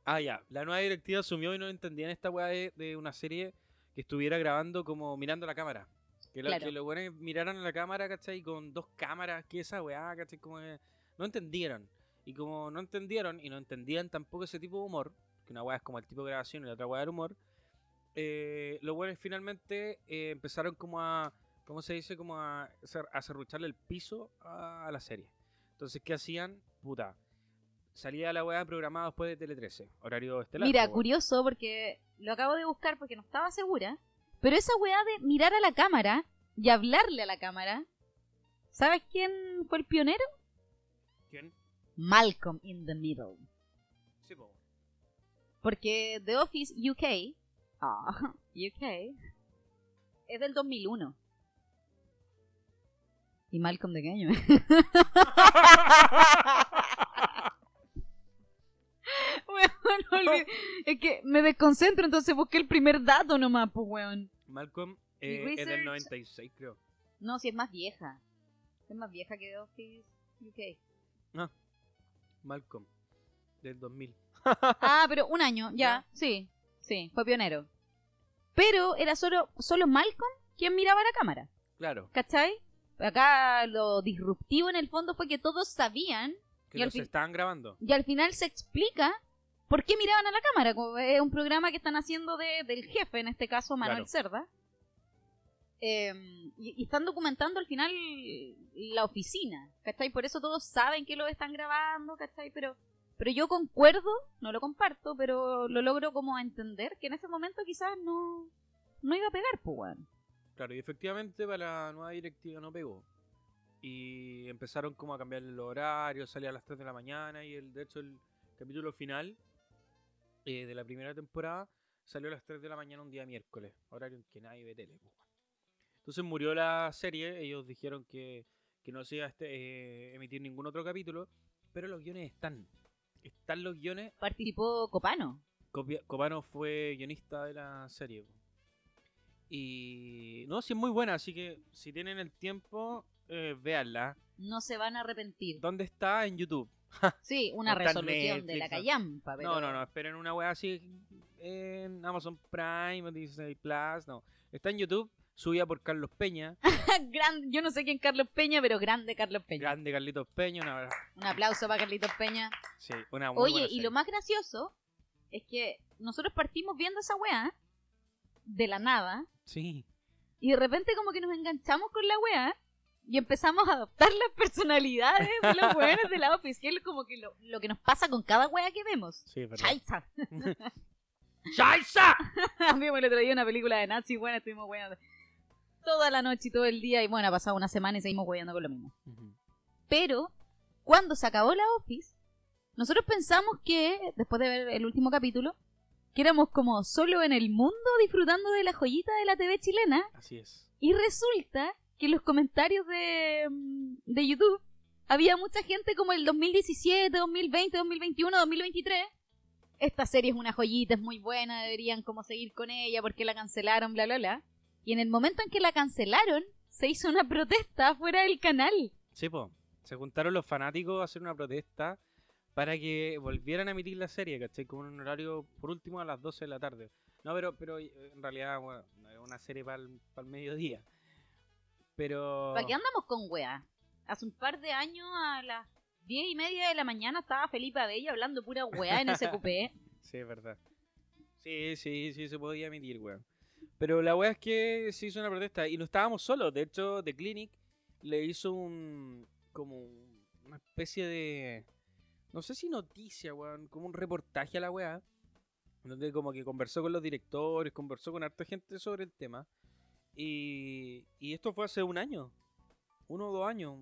Speaker 1: Ah, ya. La nueva directiva asumió y no entendían esta weá de, de una serie que estuviera grabando como mirando la cámara. Que, la-
Speaker 2: Claro.
Speaker 1: que los buenos miraran a la cámara, ¿cachai? Con dos cámaras, que esa weá, ¿cachai? Como que no entendieron. Y como no entendieron y no entendían tampoco ese tipo de humor, que una weá es como el tipo de grabación y la otra weá del humor, eh, los buenos finalmente eh, empezaron como a, ¿cómo se dice? Como a, a cerrucharle el piso a, a la serie. Entonces, ¿qué hacían? Puta. Salía la weá programada después de Tele 13, horario estelar.
Speaker 2: Mira, curioso, porque lo acabo de buscar porque no estaba segura. Pero esa weá de mirar a la cámara y hablarle a la cámara, ¿sabes quién fue el pionero?
Speaker 1: ¿Quién?
Speaker 2: Malcolm in the Middle.
Speaker 1: Sí, po.
Speaker 2: Porque The Office UK, ah, UK, es del 2001. ¿Y Malcolm de qué año? *laughs* *laughs* *laughs* olvidé. Es que me desconcentro, entonces busqué el primer dato nomás, pues, weón.
Speaker 1: Malcolm eh, es del
Speaker 2: research-
Speaker 1: 96, creo.
Speaker 2: No, si es más vieja. Es más vieja que The Office UK.
Speaker 1: Malcolm, del 2000. *laughs*
Speaker 2: Ah, pero un año, ya, sí, sí, fue pionero. Pero era solo, solo Malcolm quien miraba la cámara,
Speaker 1: Claro,
Speaker 2: ¿cachai? Acá lo disruptivo en el fondo fue que todos sabían
Speaker 1: que
Speaker 2: Y
Speaker 1: los
Speaker 2: fin-
Speaker 1: estaban grabando.
Speaker 2: y al final se explica por qué miraban a la cámara. Es un programa que están haciendo de, del jefe, en este caso Manuel
Speaker 1: Claro.
Speaker 2: Cerda. Eh, y, y están documentando al final la oficina, ¿cachai? Por eso todos saben que lo están grabando, ¿cachai? Pero, pero yo concuerdo, no lo comparto, pero lo logro como entender que en ese momento quizás no, no iba a pegar, pues.
Speaker 1: Claro, y efectivamente para la nueva directiva no pegó. Y empezaron como a cambiar el horario, salía a las 3 de la mañana y el, de hecho el capítulo final eh, de la primera temporada salió a las 3 de la mañana un día miércoles, horario en que nadie ve tele. Entonces murió la serie, ellos dijeron que, que no se iba a este- eh, emitir ningún otro capítulo, pero los guiones están. Están los guiones.
Speaker 2: Participó Copano.
Speaker 1: Copia- Copano fue guionista de la serie. Y no, sí es muy buena, así que si tienen el tiempo, eh, véanla.
Speaker 2: No se van a arrepentir.
Speaker 1: ¿Dónde está? En YouTube. *laughs*
Speaker 2: Sí, una
Speaker 1: No
Speaker 2: resolución de la callampa, pero...
Speaker 1: No, no, no, esperen una wea así en Amazon Prime Disney Plus, no. Está en YouTube, subida por Carlos Peña, *laughs*
Speaker 2: Gran- yo no sé quién Carlos Peña, pero grande Carlos Peña.
Speaker 1: grande Carlitos Peña, una,
Speaker 2: Un aplauso para Carlitos Peña.
Speaker 1: sí, una muy
Speaker 2: Oye,
Speaker 1: buena
Speaker 2: y
Speaker 1: serie.
Speaker 2: lo más gracioso es que nosotros partimos viendo esa weá de la nada
Speaker 1: Sí,
Speaker 2: y de repente como que nos enganchamos con la weá y empezamos a adoptar las personalidades de *laughs* los weones de la Office, que es como que lo, lo que nos pasa con cada weá que vemos.
Speaker 1: sí, verdad.
Speaker 2: ¡Chaisa!
Speaker 1: ¡Chaisa!
Speaker 2: Vimos el otro día una película de nazi, bueno, estuvimos weando toda la noche y todo el día y bueno, ha pasado una semana y seguimos weando con lo mismo. Pero cuando se acabó la Office, nosotros pensamos que, después de ver el último capítulo, que éramos como solo en el mundo disfrutando de la joyita de la TV chilena
Speaker 1: Así es.
Speaker 2: y resulta que en los comentarios de, mm, de YouTube había mucha gente como el 2017, 2020, 2021, 2023. Esta serie es una joyita, es muy buena, deberían como seguir con ella porque la cancelaron, bla, bla, bla. Y en el momento en que la cancelaron, se hizo una protesta fuera del canal.
Speaker 1: Sí, po. Se juntaron los fanáticos a hacer una protesta para que volvieran a emitir la serie, ¿cachai? Como un horario, por último, a las 12 de la tarde. No, pero, pero en realidad, bueno, no es una serie para el, mediodía. Pero...
Speaker 2: ¿Para qué andamos con weá? Hace un par de años, a las 10 y media de la mañana, estaba Felipe Abella hablando pura weá en SQP. *laughs*
Speaker 1: sí, es verdad. Sí, sí, sí, se podía emitir, weón. Pero la weá es que se hizo una protesta y no estábamos solos. De hecho, The Clinic le hizo un. como una especie de. No sé si noticia, weón. Como un reportaje a la weá. Donde como que conversó con los directores, conversó con harta gente sobre el tema. Y, y esto fue hace un año. Uno o dos años.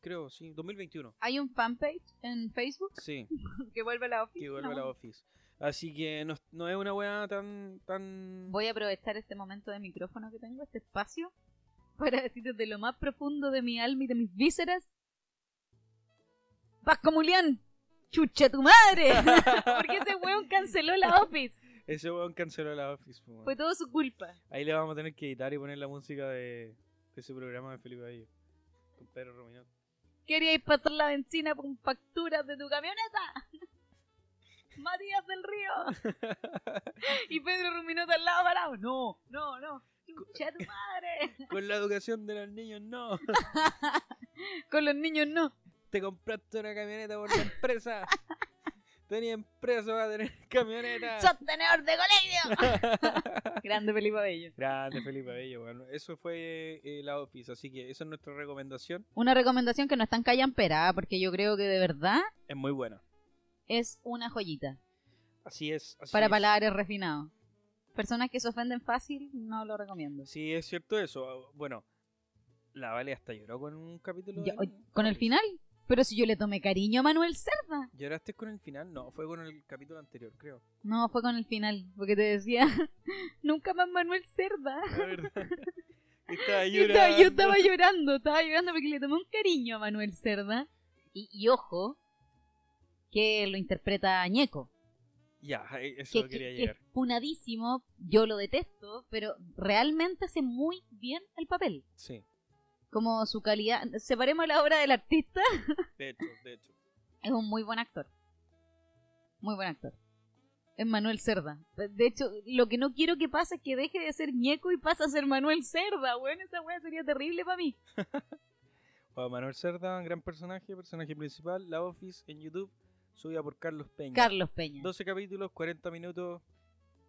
Speaker 1: Creo, sí, 2021.
Speaker 2: ¿Hay un fanpage en Facebook?
Speaker 1: Sí. *laughs*
Speaker 2: que vuelve a la Office.
Speaker 1: Que vuelve a la Office. Así que no, no es una weá tan, tan...
Speaker 2: Voy a aprovechar este momento de micrófono que tengo, este espacio, *laughs* para decir desde lo más profundo de mi alma y de mis vísceras. ¡Vasco Mulián! ¡Chucha tu madre! *laughs* Porque ese weón canceló la Office.
Speaker 1: Ese weón canceló la Office.
Speaker 2: Fue todo su culpa.
Speaker 1: Ahí le vamos a tener que editar y poner la música de, ese programa de Felipe Bello. Con Pedro Ruminot.
Speaker 2: Quería ir pasar la benzina con facturas de tu camioneta. *laughs* Matías del Río. *laughs* y Pedro Ruminota al lado parado. No, no, no. Chucha tu madre. *laughs*
Speaker 1: Con la educación de los niños, no.
Speaker 2: Con los niños, no.
Speaker 1: Te compraste una camioneta por la empresa. Tenía empresa, va a tener camioneta. *laughs*
Speaker 2: ¡Sostenedor de colegio! *laughs* Grande Felipe Bello.
Speaker 1: Grande Felipe Bello, bueno. Eso fue eh, la Office, así que esa es nuestra recomendación.
Speaker 2: Una recomendación que no es tan callampera, porque yo creo que de verdad...
Speaker 1: Es muy buena
Speaker 2: es una joyita.
Speaker 1: Así es.
Speaker 2: para palabras refinados. Personas que se ofenden fácil, no lo recomiendo.
Speaker 1: Sí, es cierto eso. Bueno, la Vale hasta lloró con un capítulo.
Speaker 2: ¿Con el final? Pero si yo le tomé cariño a Manuel Cerda.
Speaker 1: ¿Lloraste con el final? No, fue con el capítulo anterior, creo.
Speaker 2: No, fue con el final, porque te decía, *laughs* nunca más Manuel Cerda. *laughs*
Speaker 1: estaba llorando.
Speaker 2: Yo estaba llorando, estaba llorando porque le tomé un cariño a Manuel Cerda. y ojo, que lo interpreta Ñeco.
Speaker 1: Ya, eso quería llegar.
Speaker 2: es punadísimo, yo lo detesto, pero realmente hace muy bien el papel.
Speaker 1: Sí.
Speaker 2: Como su calidad. Separemos la obra del artista. *laughs*
Speaker 1: De hecho, de hecho.
Speaker 2: Es un muy buen actor. Muy buen actor. Es Manuel Cerda. De hecho, lo que no quiero que pase es que deje de ser Ñeco y pase a ser Manuel Cerda. Bueno, esa weá sería terrible para mí. *laughs*
Speaker 1: Manuel Cerda, un gran personaje, personaje principal. La Office en YouTube subida por Carlos Peña.
Speaker 2: Carlos Peña.
Speaker 1: 12 capítulos, 40 minutos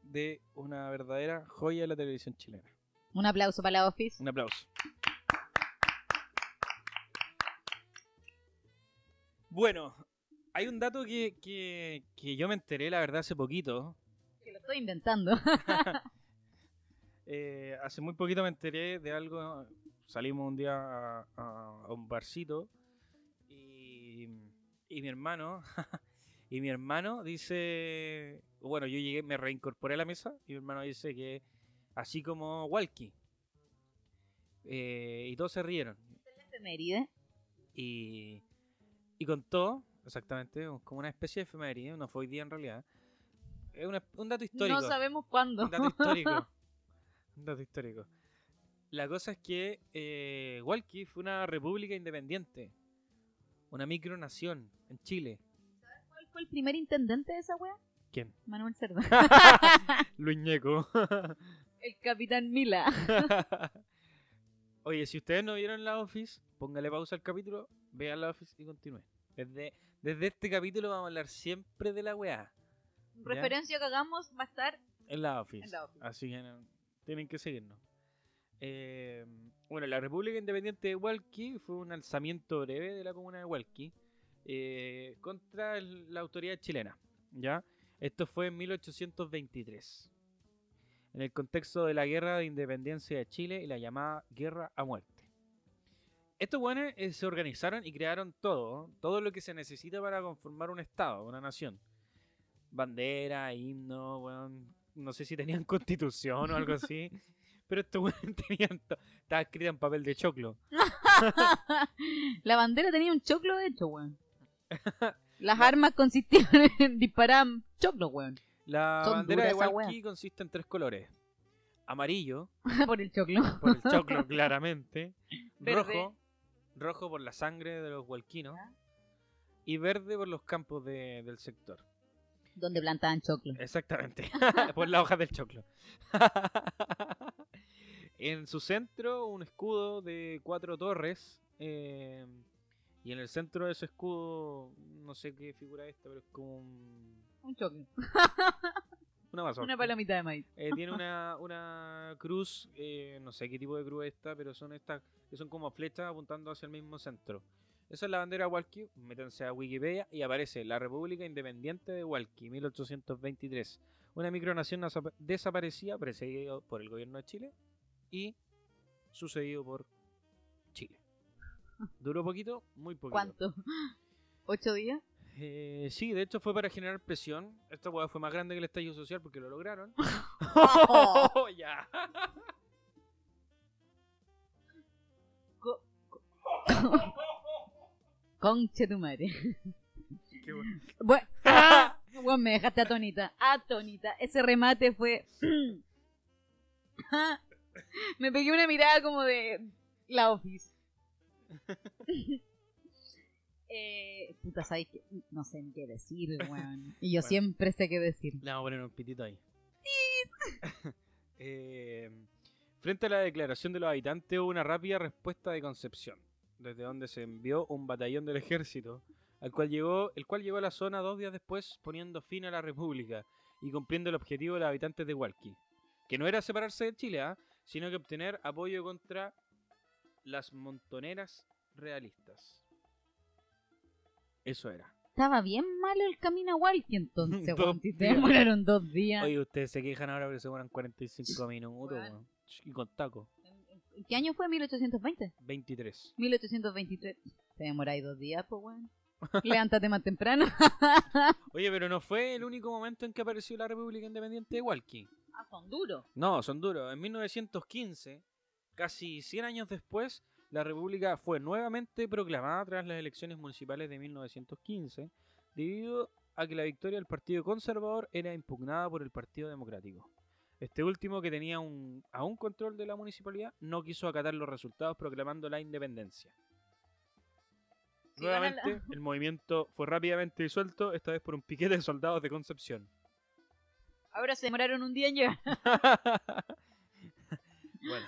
Speaker 1: de una verdadera joya de la televisión chilena.
Speaker 2: Un aplauso para la Office.
Speaker 1: Un aplauso. Bueno, hay un dato que, que, yo me enteré, la verdad, hace poquito.
Speaker 2: Que lo estoy inventando. *laughs* *laughs*
Speaker 1: Eh, hace muy poquito me enteré de algo. Salimos un día a, a un barcito y mi hermano, *laughs* y mi hermano dice, bueno, yo llegué, me reincorporé a la mesa y mi hermano dice que así como Walkie. Eh, y todos se rieron. Y, y contó, exactamente, como una especie de efeméride, no fue hoy día en realidad. Es un dato histórico.
Speaker 2: No sabemos cuándo.
Speaker 1: Un dato histórico. *laughs* un dato histórico. La cosa es que eh, Walkie fue una república independiente una micronación en Chile.
Speaker 2: ¿Sabes cuál fue el primer intendente de esa wea?
Speaker 1: ¿Quién?
Speaker 2: Manuel Cerda. *laughs* *laughs*
Speaker 1: Luis Ñeco.
Speaker 2: el capitán Mila.
Speaker 1: Oye, si ustedes no vieron la Office, póngale pausa al capítulo, vean la Office y continúen. Desde, desde este capítulo vamos a hablar siempre de la weá.
Speaker 2: Referencia que hagamos va a estar
Speaker 1: en la Office. Así que tienen que seguirnos. Eh, bueno, la República Independiente de Hualqui fue un alzamiento breve de la comuna de Hualqui eh, contra la autoridad chilena. ¿ya? Esto fue en 1823, en el contexto de la Guerra de Independencia de Chile y la llamada Guerra a Muerte. Estos buenos eh, se organizaron y crearon todo, todo lo que se necesita para conformar un Estado, una nación. Bandera, himno, bueno, no sé si tenían *laughs* constitución o algo así. Pero esto weón *laughs* tenía to- estaba escrita en papel de choclo. *laughs*
Speaker 2: La bandera tenía un choclo de hecho, weón. Las armas consistían en disparar choclo, weón.
Speaker 1: La
Speaker 2: Son
Speaker 1: bandera de Walkie consiste en tres colores. Amarillo,
Speaker 2: Por el choclo.
Speaker 1: por el choclo claramente.
Speaker 2: Verde.
Speaker 1: Rojo, rojo por la sangre de los walquinos.
Speaker 2: Ya.
Speaker 1: Y verde por los campos de- del sector.
Speaker 2: Donde plantaban choclo.
Speaker 1: Exactamente, *laughs* por la hoja del choclo. *laughs* en su centro, un escudo de cuatro torres. eh, y en el centro de ese escudo, no sé qué figura es esta, pero es como un-
Speaker 2: Un choclo. *laughs*
Speaker 1: una mazorca.
Speaker 2: Una palomita de maíz.
Speaker 1: Eh, tiene *laughs* una, una cruz, eh, no sé qué tipo de cruz es esta, pero son estas que son como flechas apuntando hacia el mismo centro. Esa es la bandera Walkie, métanse a Wikipedia y aparece la República Independiente de Walkie, 1823. Una micronación desapa- desaparecida, precedido por el gobierno de Chile y sucedido por Chile. *laughs* Duró poquito, muy poquito.
Speaker 2: ¿Cuánto? *laughs* ¿Ocho días?
Speaker 1: Eh, sí, de hecho fue para generar presión. Esta hueá fue más grande que el estallido social porque lo lograron.
Speaker 2: Oh. *laughs* *laughs*
Speaker 1: ya.
Speaker 2: Conche tu madre.
Speaker 1: Qué bueno.
Speaker 2: Bueno, *laughs* ah, weón, me dejaste atónita. Atónita. Ese remate fue. *clears throat* me pegué una mirada como de la office. Eh, puta, ¿sabes qué? No sé ni qué decir, *laughs* weón. Y yo
Speaker 1: Bueno.
Speaker 2: siempre sé qué decir.
Speaker 1: Le vamos a poner un pitito ahí. *laughs* Eh, frente a la declaración de los habitantes hubo una rápida respuesta de Concepción, desde donde se envió un batallón del ejército, al cual llegó, el cual llegó a la zona dos días después poniendo fin a la república y cumpliendo el objetivo de los habitantes de Hualqui, que no era separarse de Chile, ¿ah? sino que obtener apoyo contra las montoneras realistas. Eso era.
Speaker 2: Estaba bien malo el camino a Walkie entonces, *laughs*
Speaker 1: Dos
Speaker 2: weón. Si se
Speaker 1: días.
Speaker 2: demoraron dos días.
Speaker 1: Oye, ustedes se quejan ahora porque se demoran 45 minutos,
Speaker 2: Weón.
Speaker 1: y con taco.
Speaker 2: ¿En qué año fue? ¿1820?
Speaker 1: 23.
Speaker 2: 1823. Te demoráis dos días, pues, weón. *laughs* Levántate más temprano. *laughs*
Speaker 1: Oye, pero no fue el único momento en que apareció la República Independiente de Walkie.
Speaker 2: ah, son duros.
Speaker 1: No, son duros. En 1915, casi 100 años después, la República fue nuevamente proclamada tras las elecciones municipales de 1915, debido a que la victoria del Partido Conservador era impugnada por el Partido Democrático. Este último, que tenía un, aún control de la municipalidad, no quiso acatar los resultados proclamando la independencia.
Speaker 2: La-
Speaker 1: Nuevamente, el movimiento fue rápidamente disuelto, esta vez por un piquete de soldados de Concepción.
Speaker 2: Ahora se demoraron un día en llegar. *laughs*
Speaker 1: bueno,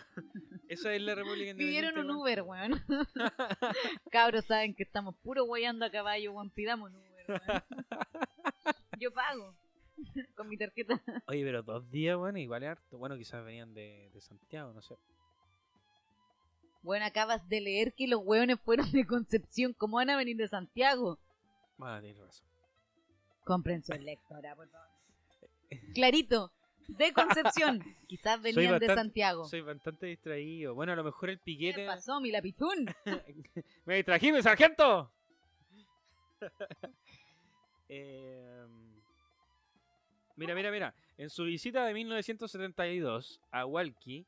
Speaker 1: esa es la República *laughs* Independiente.
Speaker 2: Pidieron un
Speaker 1: weón.
Speaker 2: Uber, weón. *laughs* Cabros saben que estamos puro guayando a caballo, weón. Pidamos un Uber, weón. *laughs* Yo pago. Con mi tarjeta.
Speaker 1: Oye, pero dos días, bueno, igual es harto. Bueno, quizás venían de, de Santiago, no sé.
Speaker 2: Bueno, acabas de leer que los weones fueron de Concepción. ¿Cómo van a venir de Santiago?
Speaker 1: Bueno, tienes razón.
Speaker 2: Comprensión lectora, por favor. Clarito, de Concepción. *laughs* Quizás venían de Santiago.
Speaker 1: Soy bastante distraído. Bueno, a lo mejor el
Speaker 2: ¿Qué
Speaker 1: piquete.
Speaker 2: pasó, mi lapitún? *laughs*
Speaker 1: ¡Me distrají, mi sargento! *laughs* Eh, mira, mira, mira. En su visita de 1972 a Hualqui,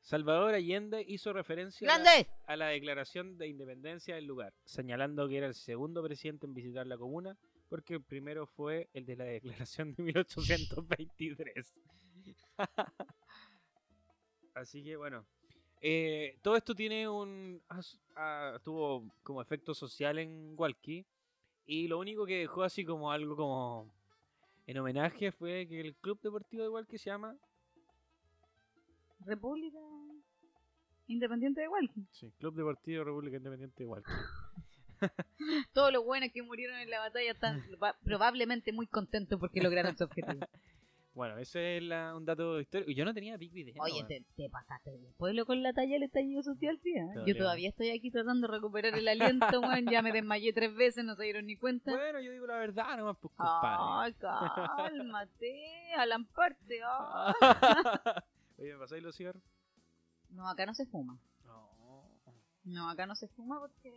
Speaker 1: Salvador Allende hizo referencia a a la declaración de independencia del lugar, señalando que era el segundo presidente en visitar la comuna, porque el primero fue el de la declaración de 1823. Así que bueno, eh, todo esto tiene un ah, tuvo como efecto social en Walkie y lo único que dejó así como algo como en homenaje fue que el club deportivo de Walkie se llama
Speaker 2: República Independiente de Walkie.
Speaker 1: sí, Club Deportivo República Independiente de Walkie. *laughs*
Speaker 2: Todos los buenos que murieron en la batalla están *laughs* probablemente muy contentos porque lograron su objetivo. *laughs*
Speaker 1: Bueno, ese es la- un dato histórico. Yo no tenía pic video.
Speaker 2: Oye, te, te pasaste del pueblo con la talla del estallido social, sí. ¿eh?
Speaker 1: Te
Speaker 2: Yo todavía estoy aquí tratando de recuperar el aliento, weón. Ya me desmayé tres veces, no se dieron ni cuenta.
Speaker 1: Bueno, yo digo la verdad nomás, pues, compadre.
Speaker 2: Ay, cálmate, Alan Parte.
Speaker 1: Oye, ¿me pasáis los cigarros?
Speaker 2: No, acá no se fuma.
Speaker 1: No.
Speaker 2: No, acá no se fuma porque...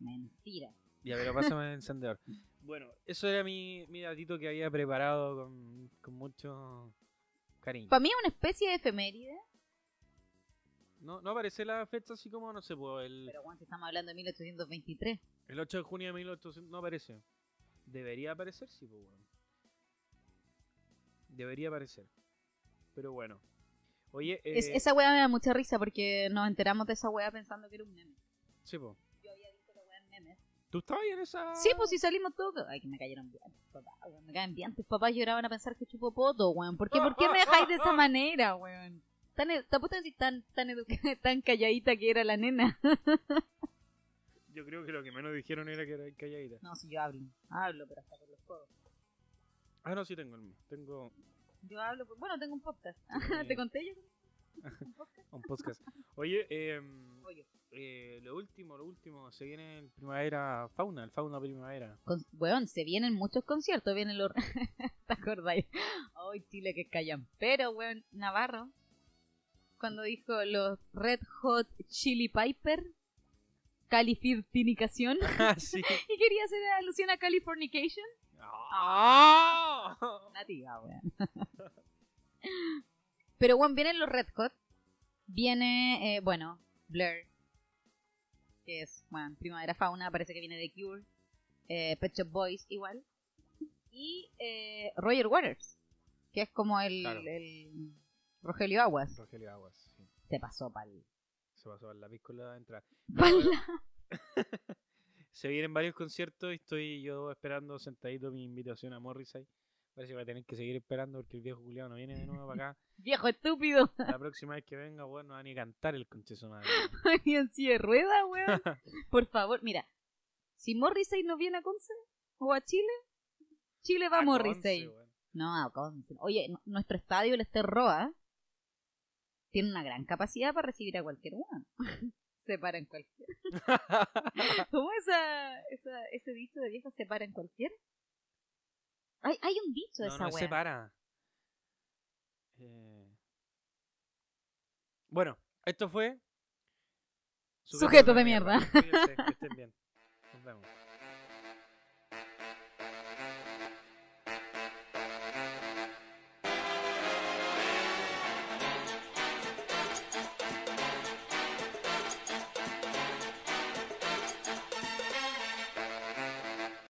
Speaker 2: Mentira.
Speaker 1: Ya, pero pásame el encendedor. *laughs* Bueno, eso era mi, mi datito que había preparado con, con mucho Cariño.
Speaker 2: Para mí es una especie de efeméride.
Speaker 1: No, no aparece la fecha así como, no sé, pues, el,
Speaker 2: Pero bueno, si estamos hablando de 1823.
Speaker 1: el 8 de junio de 1800. No aparece. Debería aparecer, sí, pues, bueno. Debería aparecer. Pero bueno. Oye, eh,
Speaker 2: Es- esa weá me da mucha risa porque nos enteramos de esa weá pensando que era un meme.
Speaker 1: sí, pues. ¿Tú estabas ahí en esa...?
Speaker 2: Sí, pues si salimos todos. Ay, que me cayeron bien. Papá, weón, me caen bien. Tus papás lloraban a pensar que chupo poto, weón. ¿Por qué, ¿Por qué me *laughs* dejáis de esa manera, weón? Tan, e- a decir tan, tan, educa- *laughs* tan calladita que era la nena. *laughs*
Speaker 1: Yo creo que lo que menos dijeron era que era calladita.
Speaker 2: No, si yo hablo. Hablo, pero hasta por los codos.
Speaker 1: Ah, no, sí tengo el mío. Tengo
Speaker 2: Yo hablo, por- bueno, tengo un podcast. ¿Te conté yo? *laughs* ¿Un podcast?
Speaker 1: Oye, eh,
Speaker 2: Oye.
Speaker 1: eh, lo último, lo último. Se viene el primavera fauna, el fauna primavera.
Speaker 2: Con, weón, se vienen muchos conciertos, vienen los... *laughs* ¿Te acordáis? Ay, Chile que callan. Pero, weón, Navarro, cuando dijo los Red Hot Chili Piper, Califirtinicación, *laughs*
Speaker 1: Ah, sí.
Speaker 2: y quería hacer alusión a Californication.
Speaker 1: ¡Ah!
Speaker 2: Nativa, weón. Pero, weón, vienen los Red Hot, viene, eh, bueno, Blur, que es, bueno, Primavera Fauna, parece que viene de Cure, eh, Pet Shop Boys igual, y eh, Roger Waters, que es como el,
Speaker 1: Claro.
Speaker 2: el Rogelio Aguas.
Speaker 1: Rogelio Aguas, sí.
Speaker 2: Se pasó pa'l...
Speaker 1: Se pasó a la piscola de entrada.
Speaker 2: pa'l- *laughs*
Speaker 1: Se vienen varios conciertos y estoy yo esperando sentadito mi invitación a Morrissey. Parece que voy a tener que seguir esperando porque el viejo culiado no viene de nuevo para acá. *laughs*
Speaker 2: Viejo estúpido,
Speaker 1: La próxima vez que venga, bueno, no va ni a cantar el concheso madre.
Speaker 2: y *laughs* en silla de rueda, weón. Por favor, mira, si Morrissey no viene a Conce o a Chile, Chile va a Morrissey. No, a Conce. Oye, nuestro estadio, el Ester Roa, tiene una gran capacidad para recibir a cualquier uno. *laughs* se para en cualquier. ¿Cómo esa, esa, ese dicho de vieja se para en cualquier? Hay, hay un dicho de
Speaker 1: no,
Speaker 2: esa
Speaker 1: no
Speaker 2: wea.
Speaker 1: se para. Eh, Bueno, esto fue...
Speaker 2: Sujetos de
Speaker 1: Cuídense, que estén bien. *laughs* Nos vemos.